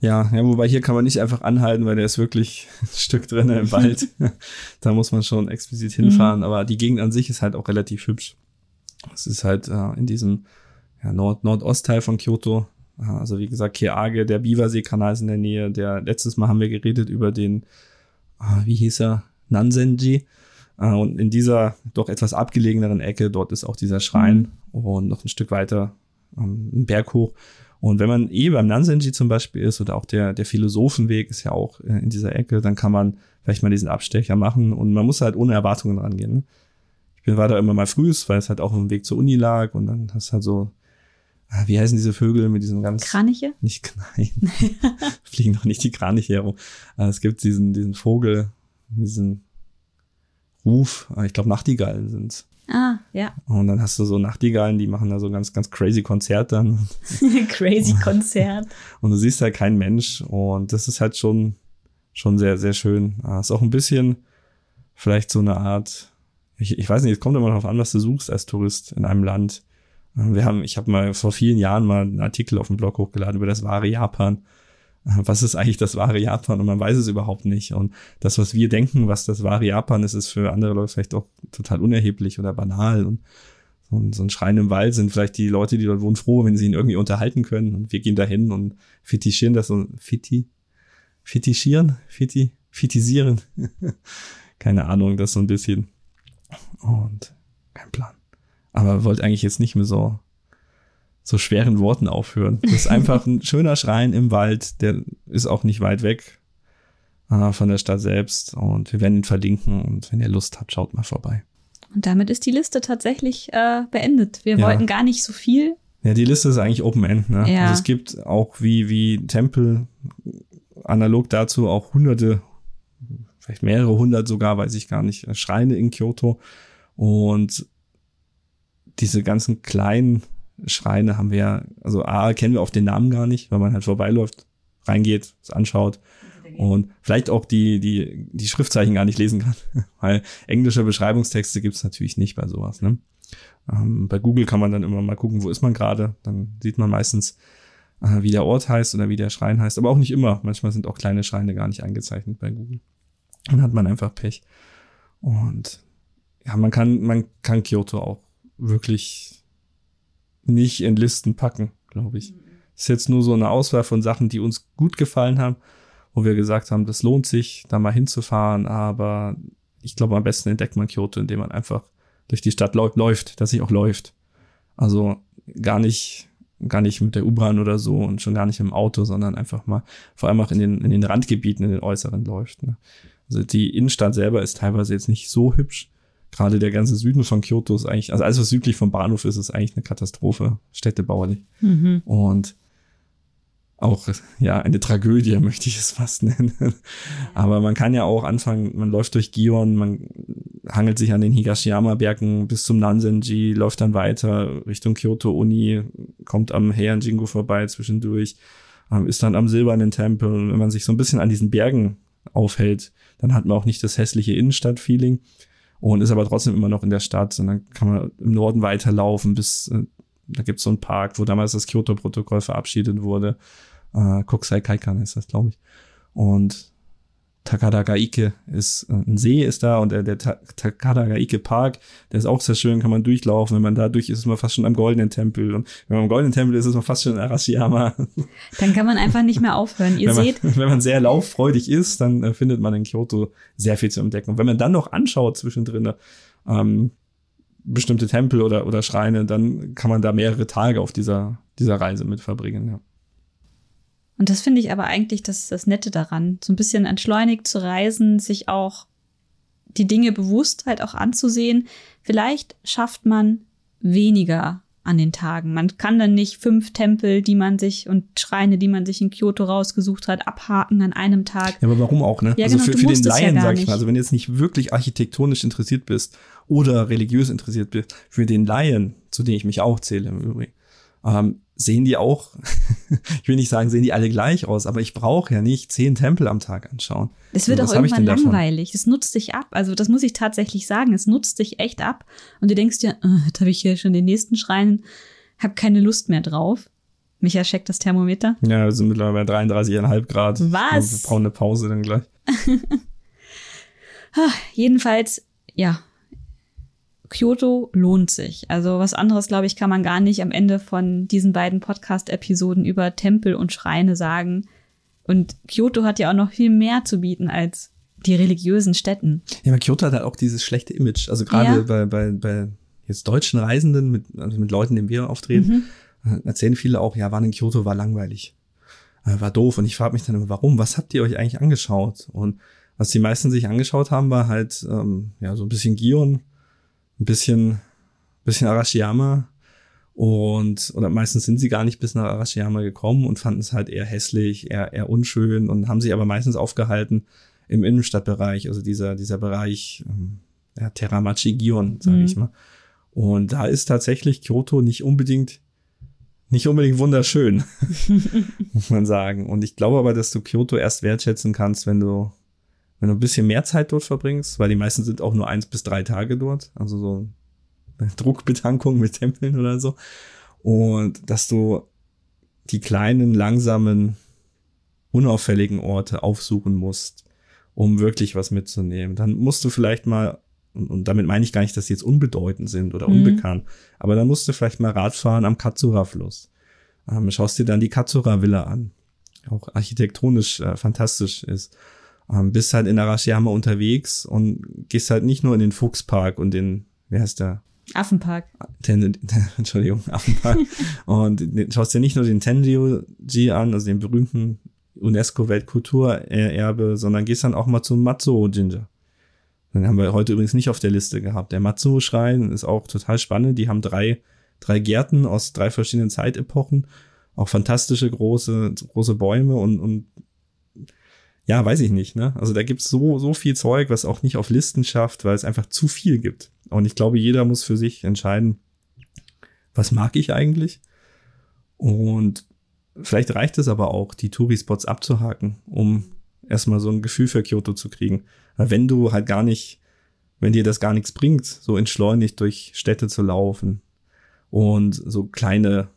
Ja, ja, wobei hier kann man nicht einfach anhalten, weil der ist wirklich ein Stück drin im Wald. da muss man schon explizit hinfahren, aber die Gegend an sich ist halt auch relativ hübsch. Es ist halt äh, in diesem ja, Nord Nordostteil von Kyoto. Äh, Also wie gesagt, Keage, der Biwasee-Kanal ist in der Nähe. Der letztes Mal haben wir geredet über den, ah, wie hieß er, Nanzenji. Äh, Und in dieser doch etwas abgelegeneren Ecke, dort ist auch dieser Schrein und noch ein Stück weiter ähm, einen Berg hoch. Und wenn man eh beim Nansenji zum Beispiel ist oder auch der, der Philosophenweg ist ja auch äh, in dieser Ecke, dann kann man vielleicht mal diesen Abstecher machen und man muss halt ohne Erwartungen rangehen. Ne? Ich bin, war da immer mal frühst, weil es halt auch auf dem Weg zur Uni lag und dann hast halt so, ah, wie heißen diese Vögel mit diesem ganz
Kraniche?
nicht nein, fliegen doch nicht die Kraniche herum. Äh, Es gibt diesen, diesen Vogel, diesen Ruf, äh, ich glaube Nachtigallen sind's.
Ah, ja.
Und dann hast du so Nachtigallen, die machen da so ganz, ganz crazy Konzert dann.
crazy Konzert.
Und du siehst halt keinen Mensch. Und das ist halt schon, schon sehr, sehr schön. Ah, ist auch ein bisschen vielleicht so eine Art, ich, ich weiß nicht, es kommt immer darauf an, was du suchst als Tourist in einem Land. Wir haben, ich habe mal vor vielen Jahren mal einen Artikel auf dem Blog hochgeladen über das wahre Japan. Was ist eigentlich das wahre Japan? Und man weiß es überhaupt nicht. Und das, was wir denken, was das wahre Japan ist, ist für andere Leute vielleicht auch total unerheblich oder banal. Und so ein, Schrein im Wald sind vielleicht die Leute, die dort wohnen, froh, wenn sie ihn irgendwie unterhalten können. Und wir gehen dahin und fetischieren das so, fiti, fetischieren, fiti, fetisieren. Keine Ahnung, das so ein bisschen. Und kein Plan aber wollte eigentlich jetzt nicht mehr so so schweren Worten aufhören. Das ist einfach ein schöner Schrein im Wald, der ist auch nicht weit weg äh, von der Stadt selbst und wir werden ihn verlinken und wenn ihr Lust habt, schaut mal vorbei.
Und damit ist die Liste tatsächlich äh, beendet. Wir ja. wollten gar nicht so viel.
Ja, die Liste ist eigentlich Open End. Ne? Ja. Also es gibt auch wie wie Tempel analog dazu auch hunderte, vielleicht mehrere hundert sogar, weiß ich gar nicht, Schreine in Kyoto und diese ganzen kleinen Schreine haben wir ja, also A, kennen wir auf den Namen gar nicht, weil man halt vorbeiläuft, reingeht, es anschaut und vielleicht auch die, die, die Schriftzeichen gar nicht lesen kann, weil englische Beschreibungstexte gibt's natürlich nicht bei sowas. Ne? Ähm, bei Google kann man dann immer mal gucken, wo ist man gerade, dann sieht man meistens, äh, wie der Ort heißt oder wie der Schrein heißt, aber auch nicht immer. Manchmal sind auch kleine Schreine gar nicht eingezeichnet bei Google. Dann hat man einfach Pech. Und ja, man kann, man kann Kyoto auch wirklich nicht in Listen packen, glaube ich. Mhm. Ist jetzt nur so eine Auswahl von Sachen, die uns gut gefallen haben, wo wir gesagt haben, das lohnt sich, da mal hinzufahren, aber ich glaube, am besten entdeckt man Kyoto, indem man einfach durch die Stadt läuft, dass sich auch läuft. Also gar nicht, gar nicht mit der U-Bahn oder so und schon gar nicht im Auto, sondern einfach mal, vor allem auch in den, in den Randgebieten, in den äußeren läuft. Ne? Also die Innenstadt selber ist teilweise jetzt nicht so hübsch, gerade der ganze Süden von Kyoto ist eigentlich, also alles was südlich vom Bahnhof ist, ist eigentlich eine Katastrophe, städtebauerlich. Mhm. Und auch, ja, eine Tragödie möchte ich es fast nennen. Aber man kann ja auch anfangen, man läuft durch Gion, man hangelt sich an den Higashiyama-Bergen bis zum Nanzenji, läuft dann weiter Richtung Kyoto-Uni, kommt am Heian-Jingu vorbei zwischendurch, ähm, ist dann am Silbernen Tempel. Und wenn man sich so ein bisschen an diesen Bergen aufhält, dann hat man auch nicht das hässliche Innenstadt-Feeling, und ist aber trotzdem immer noch in der Stadt. Und dann kann man im Norden weiterlaufen bis, äh, da gibt's so einen Park, wo damals das Kyoto-Protokoll verabschiedet wurde. Äh, Kokusai Kaikan ist das, glaube ich. Und Takadagaike ist, äh, ein See ist da und der, der Takadagaike Park, der ist auch sehr schön, kann man durchlaufen. Wenn man da durch ist, ist man fast schon am Goldenen Tempel. Und wenn man am Goldenen Tempel ist, ist man fast schon in Arashiyama.
Dann kann man einfach nicht mehr aufhören. Ihr
wenn
seht.
Man, wenn man sehr lauffreudig ist, dann äh, findet man in Kyoto sehr viel zu entdecken. Und wenn man dann noch anschaut zwischendrin, ähm, bestimmte Tempel oder, oder Schreine, dann kann man da mehrere Tage auf dieser, dieser Reise mit verbringen, ja.
Und das finde ich aber eigentlich das, das Nette daran, so ein bisschen entschleunigt zu reisen, sich auch die Dinge bewusst halt auch anzusehen. Vielleicht schafft man weniger an den Tagen. Man kann dann nicht fünf Tempel, die man sich und Schreine, die man sich in Kyoto rausgesucht hat, abhaken an einem Tag.
Ja, aber warum auch, ne? Ja, also genau, für, für den Laien, ja sag ich mal, also wenn du jetzt nicht wirklich architektonisch interessiert bist oder religiös interessiert bist, für den Laien, zu dem ich mich auch zähle im Übrigen, ähm, sehen die auch, ich will nicht sagen, sehen die alle gleich aus, aber ich brauche ja nicht zehn Tempel am Tag anschauen.
Es wird also, auch irgendwann langweilig. Es nutzt dich ab. Also das muss ich tatsächlich sagen. Es nutzt dich echt ab. Und du denkst dir, oh, jetzt habe ich hier schon den nächsten Schrein, habe keine Lust mehr drauf. Micha checkt das Thermometer.
Ja, wir sind mittlerweile bei 33,5 Grad.
Was?
Wir brauchen eine Pause dann gleich.
Ah, jedenfalls, ja, Kyoto lohnt sich. Also was anderes, glaube ich, kann man gar nicht am Ende von diesen beiden Podcast-Episoden über Tempel und Schreine sagen. Und Kyoto hat ja auch noch viel mehr zu bieten als die religiösen Städten.
Ja, aber Kyoto hat halt auch dieses schlechte Image. Also gerade ja. bei, bei, bei jetzt deutschen Reisenden, mit, also mit Leuten, denen wir auftreten, mhm. erzählen viele auch, ja, waren in Kyoto war langweilig. Äh, war doof. Und ich frage mich dann immer, warum? Was habt ihr euch eigentlich angeschaut? Und was die meisten sich angeschaut haben, war halt ähm, ja so ein bisschen Gion, ein bisschen, bisschen Arashiyama und oder meistens sind sie gar nicht bis nach Arashiyama gekommen und fanden es halt eher hässlich, eher, eher unschön und haben sich aber meistens aufgehalten im Innenstadtbereich, also dieser, dieser Bereich, ähm, ja, Teramachi Gion, sage mhm. ich mal. Und da ist tatsächlich Kyoto nicht unbedingt nicht unbedingt wunderschön, muss man sagen. Und ich glaube aber, dass du Kyoto erst wertschätzen kannst, wenn du, wenn du ein bisschen mehr Zeit dort verbringst, weil die meisten sind auch nur eins bis drei Tage dort. Also so eine Druckbetankung mit Tempeln oder so. Und dass du die kleinen, langsamen, unauffälligen Orte aufsuchen musst, um wirklich was mitzunehmen. Dann musst du vielleicht mal und, und damit meine ich gar nicht, dass sie jetzt unbedeutend sind oder mhm. unbekannt, aber dann musst du vielleicht mal Radfahren am Katsura-Fluss. Ähm, schaust dir dann die Katsura-Villa an, auch architektonisch äh, fantastisch ist. Ähm, bist halt in Arashiyama unterwegs und gehst halt nicht nur in den Fuchspark und den, wie heißt der?
Affenpark.
Ten, Entschuldigung, Affenpark. und schaust dir nicht nur den Tenryuji an, also den berühmten UNESCO-Weltkulturerbe, sondern gehst dann auch mal zum Matsuo Jinja. Den haben wir heute übrigens nicht auf der Liste gehabt. Der Matsuo-Schrein ist auch total spannend. Die haben drei, drei Gärten aus drei verschiedenen Zeitepochen. Auch fantastische große, große Bäume und, und ja, weiß ich nicht, ne? Also da gibt's so, so viel Zeug, was auch nicht auf Listen schafft, weil es einfach zu viel gibt. Und ich glaube, jeder muss für sich entscheiden, was mag ich eigentlich? Und vielleicht reicht es aber auch, die Touri-Spots abzuhaken, um erstmal so ein Gefühl für Kyoto zu kriegen. Weil wenn du halt gar nicht, wenn dir das gar nichts bringt, so entschleunigt durch Städte zu laufen und so kleine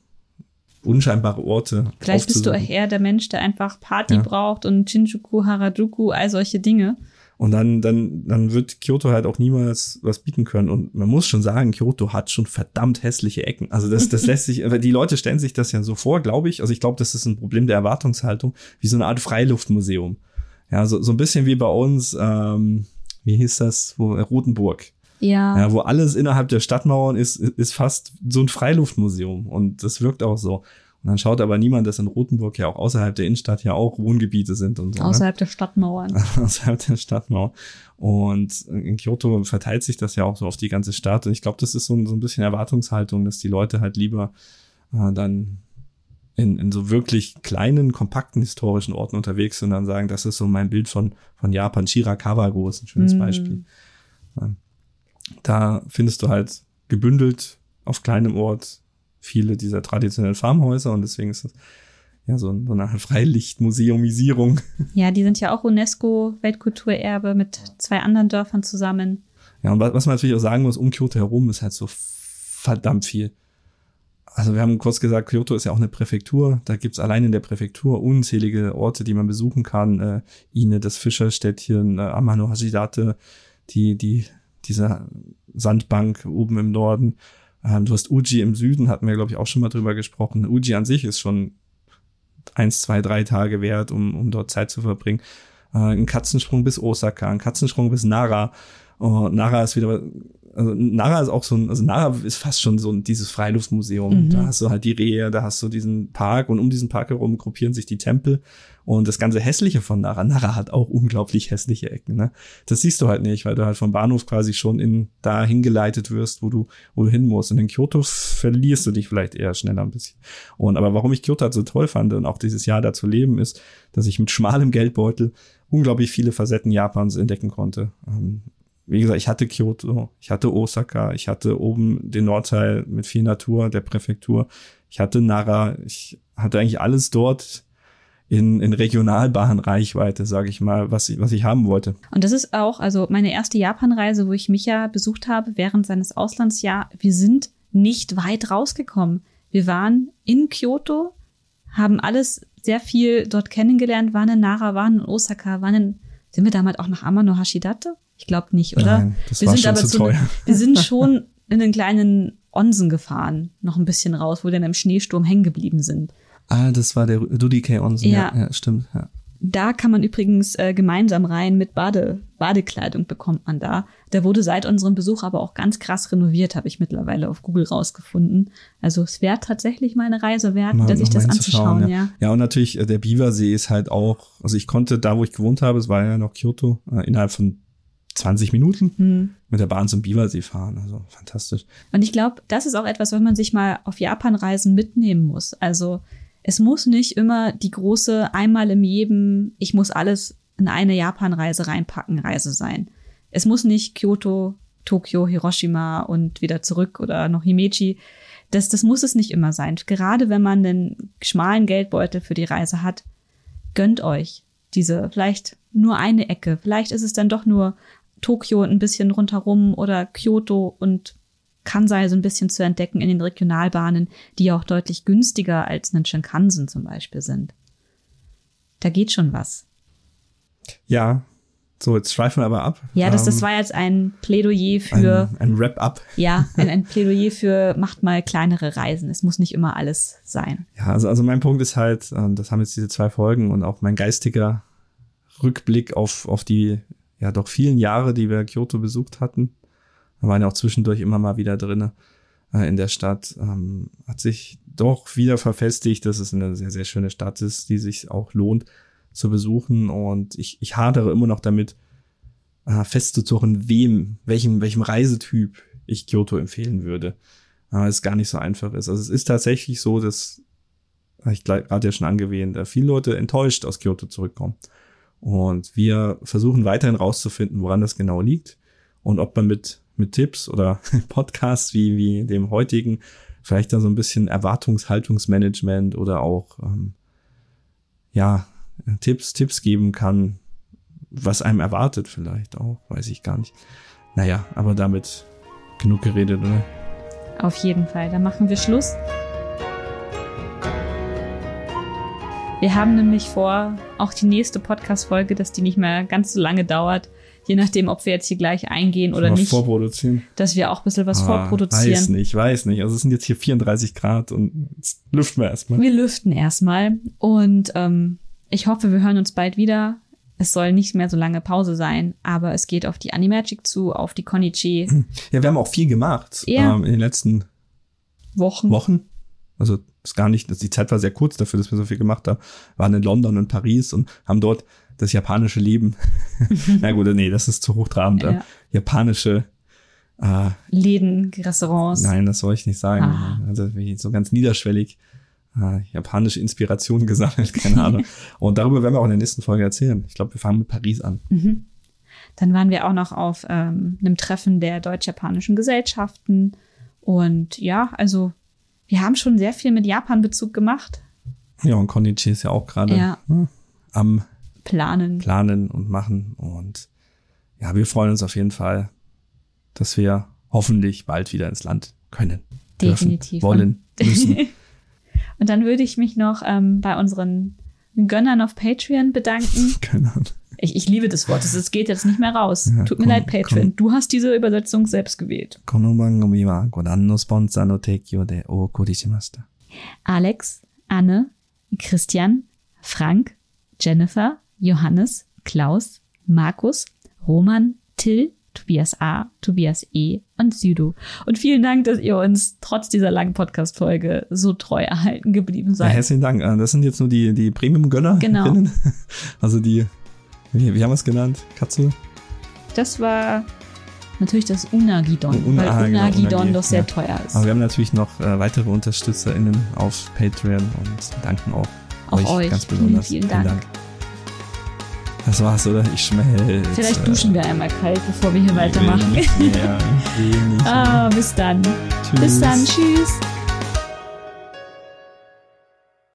unscheinbare Orte.
Vielleicht bist du eher der Mensch, der einfach Party ja. braucht und Shinjuku, Harajuku, all solche Dinge.
Und dann, dann, dann wird Kyoto halt auch niemals was bieten können. Und man muss schon sagen, Kyoto hat schon verdammt hässliche Ecken. Also das, das lässt sich, die Leute stellen sich das ja so vor, glaube ich. Also ich glaube, das ist ein Problem der Erwartungshaltung, wie so eine Art Freiluftmuseum. Ja, so, so ein bisschen wie bei uns, ähm, wie hieß das, wo Rotenburg.
Ja.
ja. Wo alles innerhalb der Stadtmauern ist, ist fast so ein Freiluftmuseum und das wirkt auch so. Und dann schaut aber niemand, dass in Rotenburg ja auch außerhalb der Innenstadt ja auch Wohngebiete sind und so.
Ne? Außerhalb ne? der Stadtmauern.
außerhalb der Stadtmauer. Und in Kyoto verteilt sich das ja auch so auf die ganze Stadt. Und ich glaube, das ist so ein, so ein bisschen Erwartungshaltung, dass die Leute halt lieber äh, dann in, in so wirklich kleinen, kompakten historischen Orten unterwegs sind und dann sagen, das ist so mein Bild von, von Japan. Shirakawago ist ein schönes mm. Beispiel. Da findest du halt gebündelt auf kleinem Ort viele dieser traditionellen Farmhäuser und deswegen ist das ja so, so eine Freilichtmuseumisierung.
Ja, die sind ja auch UNESCO-Weltkulturerbe mit zwei anderen Dörfern zusammen.
Ja, und was man natürlich auch sagen muss, um Kyoto herum ist halt so verdammt viel also wir haben kurz gesagt, Kyoto ist ja auch eine Präfektur. Da gibt's allein in der Präfektur unzählige Orte, die man besuchen kann. Äh, Ine, das Fischerstädtchen, äh, Amano Hashidate, die, die, diese Sandbank oben im Norden. Ähm, du hast Uji im Süden, hatten wir, glaube ich, auch schon mal drüber gesprochen. Uji an sich ist schon eins, zwei, drei Tage wert, um, um dort Zeit zu verbringen. Äh, ein Katzensprung bis Osaka, ein Katzensprung bis Nara. Oh, Nara ist wieder also Nara ist auch so ein, also Nara ist fast schon so ein, dieses Freiluftmuseum. Mhm. Da hast du halt die Rehe, da hast du diesen Park und um diesen Park herum gruppieren sich die Tempel. Und das ganze Hässliche von Nara, Nara hat auch unglaublich hässliche Ecken, ne? Das siehst du halt nicht, weil du halt vom Bahnhof quasi schon in, da hingeleitet wirst, wo du, wo du hin musst. Und in Kyoto verlierst du dich vielleicht eher schneller ein bisschen. Und, aber warum ich Kyoto halt so toll fand und auch dieses Jahr da zu leben, ist, dass ich mit schmalem Geldbeutel unglaublich viele Facetten Japans entdecken konnte. Ähm, wie gesagt, ich hatte Kyoto, ich hatte Osaka, ich hatte oben den Nordteil mit viel Natur der Präfektur, ich hatte Nara, ich hatte eigentlich alles dort in, in Regionalbahnreichweite, sage ich mal, was ich, was ich haben wollte.
Und das ist auch, also meine erste Japanreise, wo ich Micha besucht habe während seines Auslandsjahr, wir sind nicht weit rausgekommen. Wir waren in Kyoto, haben alles sehr viel dort kennengelernt, waren in Nara, waren in Osaka, waren in, sind wir damals auch nach Amano Hashidate? Ich glaube nicht, oder?
Nein, das wir war sind schon aber zu teuer.
wir sind schon in den kleinen Onsen gefahren, noch ein bisschen raus, wo wir dann im Schneesturm hängen geblieben sind.
Ah, das war der Dudike Onsen, ja, ja, ja stimmt. Ja.
Da kann man übrigens äh, gemeinsam rein mit Bade, Badekleidung bekommt man da. Der wurde seit unserem Besuch aber auch ganz krass renoviert, habe ich mittlerweile auf Google rausgefunden. Also es wäre tatsächlich mal eine Reise wert, mal, sich das anzuschauen, ja.
ja. Ja, und natürlich äh, der Biwasee ist halt auch, also ich konnte da, wo ich gewohnt habe, es war ja noch Kyoto, äh, innerhalb von 20 Minuten hm. mit der Bahn zum Biwasee fahren. Also fantastisch.
Und ich glaube, das ist auch etwas, was man sich mal auf Japan-Reisen mitnehmen muss. Also es muss nicht immer die große einmal im Leben, ich muss alles in eine Japan-Reise reinpacken, Reise sein. Es muss nicht Kyoto Tokio, Hiroshima und wieder zurück oder noch Himeji. Das, das muss es nicht immer sein. Gerade wenn man einen schmalen Geldbeutel für die Reise hat, gönnt euch diese vielleicht nur eine Ecke. Vielleicht ist es dann doch nur Tokio ein bisschen rundherum oder Kyoto und Kansai so ein bisschen zu entdecken in den Regionalbahnen, die auch deutlich günstiger als einen Shinkansen zum Beispiel sind. Da geht schon was.
Ja, so, jetzt schweifen wir aber ab.
Ja, das, das ähm, war jetzt ein Plädoyer für.
Ein, ein Wrap-up.
Ja, ein, ein Plädoyer für macht mal kleinere Reisen. Es muss nicht immer alles sein.
Ja, also, also mein Punkt ist halt, ähm, das haben jetzt diese zwei Folgen und auch mein geistiger Rückblick auf, auf die ja doch vielen Jahre, die wir Kyoto besucht hatten. Wir waren ja auch zwischendurch immer mal wieder drinne äh, in der Stadt. Ähm, hat sich doch wieder verfestigt, dass es eine sehr, sehr schöne Stadt ist, die sich auch lohnt zu besuchen. Und ich, ich hadere immer noch damit, äh, festzuzochen, wem, welchem, welchem Reisetyp ich Kyoto empfehlen würde. Aber es gar nicht so einfach ist. Also es ist tatsächlich so, dass, ich gerade ja schon angewähnt, viele Leute enttäuscht aus Kyoto zurückkommen. Und wir versuchen weiterhin rauszufinden, woran das genau liegt und ob man mit, mit Tipps oder Podcasts wie, wie dem heutigen vielleicht da so ein bisschen Erwartungshaltungsmanagement oder auch, ähm, ja, Tipps, Tipps geben kann, was einem erwartet vielleicht auch, weiß ich gar nicht. Naja, aber damit genug geredet, oder?
Auf jeden Fall, dann machen wir Schluss. Wir haben nämlich vor, auch die nächste Podcast-Folge, dass die nicht mehr ganz so lange dauert, je nachdem, ob wir jetzt hier gleich eingehen oder nicht.
Vorproduzieren.
Dass wir auch ein bisschen was ah, vorproduzieren.
Weiß nicht, weiß nicht. Also es sind jetzt hier 34 Grad und jetzt lüften wir erstmal.
Wir lüften erstmal und ähm, ich hoffe, wir hören uns bald wieder. Es soll nicht mehr so lange Pause sein, aber es geht auf die Animagic zu, auf die Konichi.
Ja, wir haben auch viel gemacht ja. ähm, in den letzten
Wochen.
Wochen. Also ist gar nicht, die Zeit war sehr kurz dafür, dass wir so viel gemacht haben. Wir waren in London und Paris und haben dort das japanische Leben. Na gut, nee, das ist zu hochtrabend. Ja. Japanische
äh, Läden, Restaurants.
Nein, das soll ich nicht sagen. Ah. Also so ganz niederschwellig äh, japanische Inspiration gesammelt, keine Ahnung. und darüber werden wir auch in der nächsten Folge erzählen. Ich glaube, wir fangen mit Paris an.
Mhm. Dann waren wir auch noch auf ähm, einem Treffen der deutsch-japanischen Gesellschaften. Und ja, also wir haben schon sehr viel mit Japan-Bezug gemacht.
Ja, und Konichi ist ja auch gerade ja. ne, am
Planen.
Planen und machen. Und ja, wir freuen uns auf jeden Fall, dass wir hoffentlich bald wieder ins Land können.
Definitiv.
Dürfen, wollen, müssen.
Und dann würde ich mich noch ähm, bei unseren Gönnern auf Patreon bedanken.
Gönnern.
Ich, ich liebe das Wort. Es geht jetzt nicht mehr raus. Ja, Tut mir leid, Patreon. Du hast diese Übersetzung selbst gewählt. Alex, Anne, Christian, Frank, Jennifer, Johannes, Klaus, Markus, Roman, Till, Tobias A., Tobias E. und Südo. Und vielen Dank, dass ihr uns trotz dieser langen Podcast-Folge so treu erhalten geblieben seid. Ja,
herzlichen Dank. Äh, das sind jetzt nur die, die Premium-Gönner.
Genau.
Also die, wie, wie haben wir es genannt? Katze?
Das war natürlich das Unagidon, Una, weil ah, genau, Unagidon genau, Unagi, doch sehr ja. teuer ist.
Aber wir haben natürlich noch äh, weitere UnterstützerInnen auf Patreon und danken auch,
auch euch, euch ganz besonders. Vielen, vielen Dank. Vielen Dank.
Das war's, oder? Ich schmelze.
Vielleicht duschen wir einmal kalt, bevor wir hier weitermachen.
Wenig mehr, wenig
ah, bis dann. Tschüss. Bis dann. Tschüss.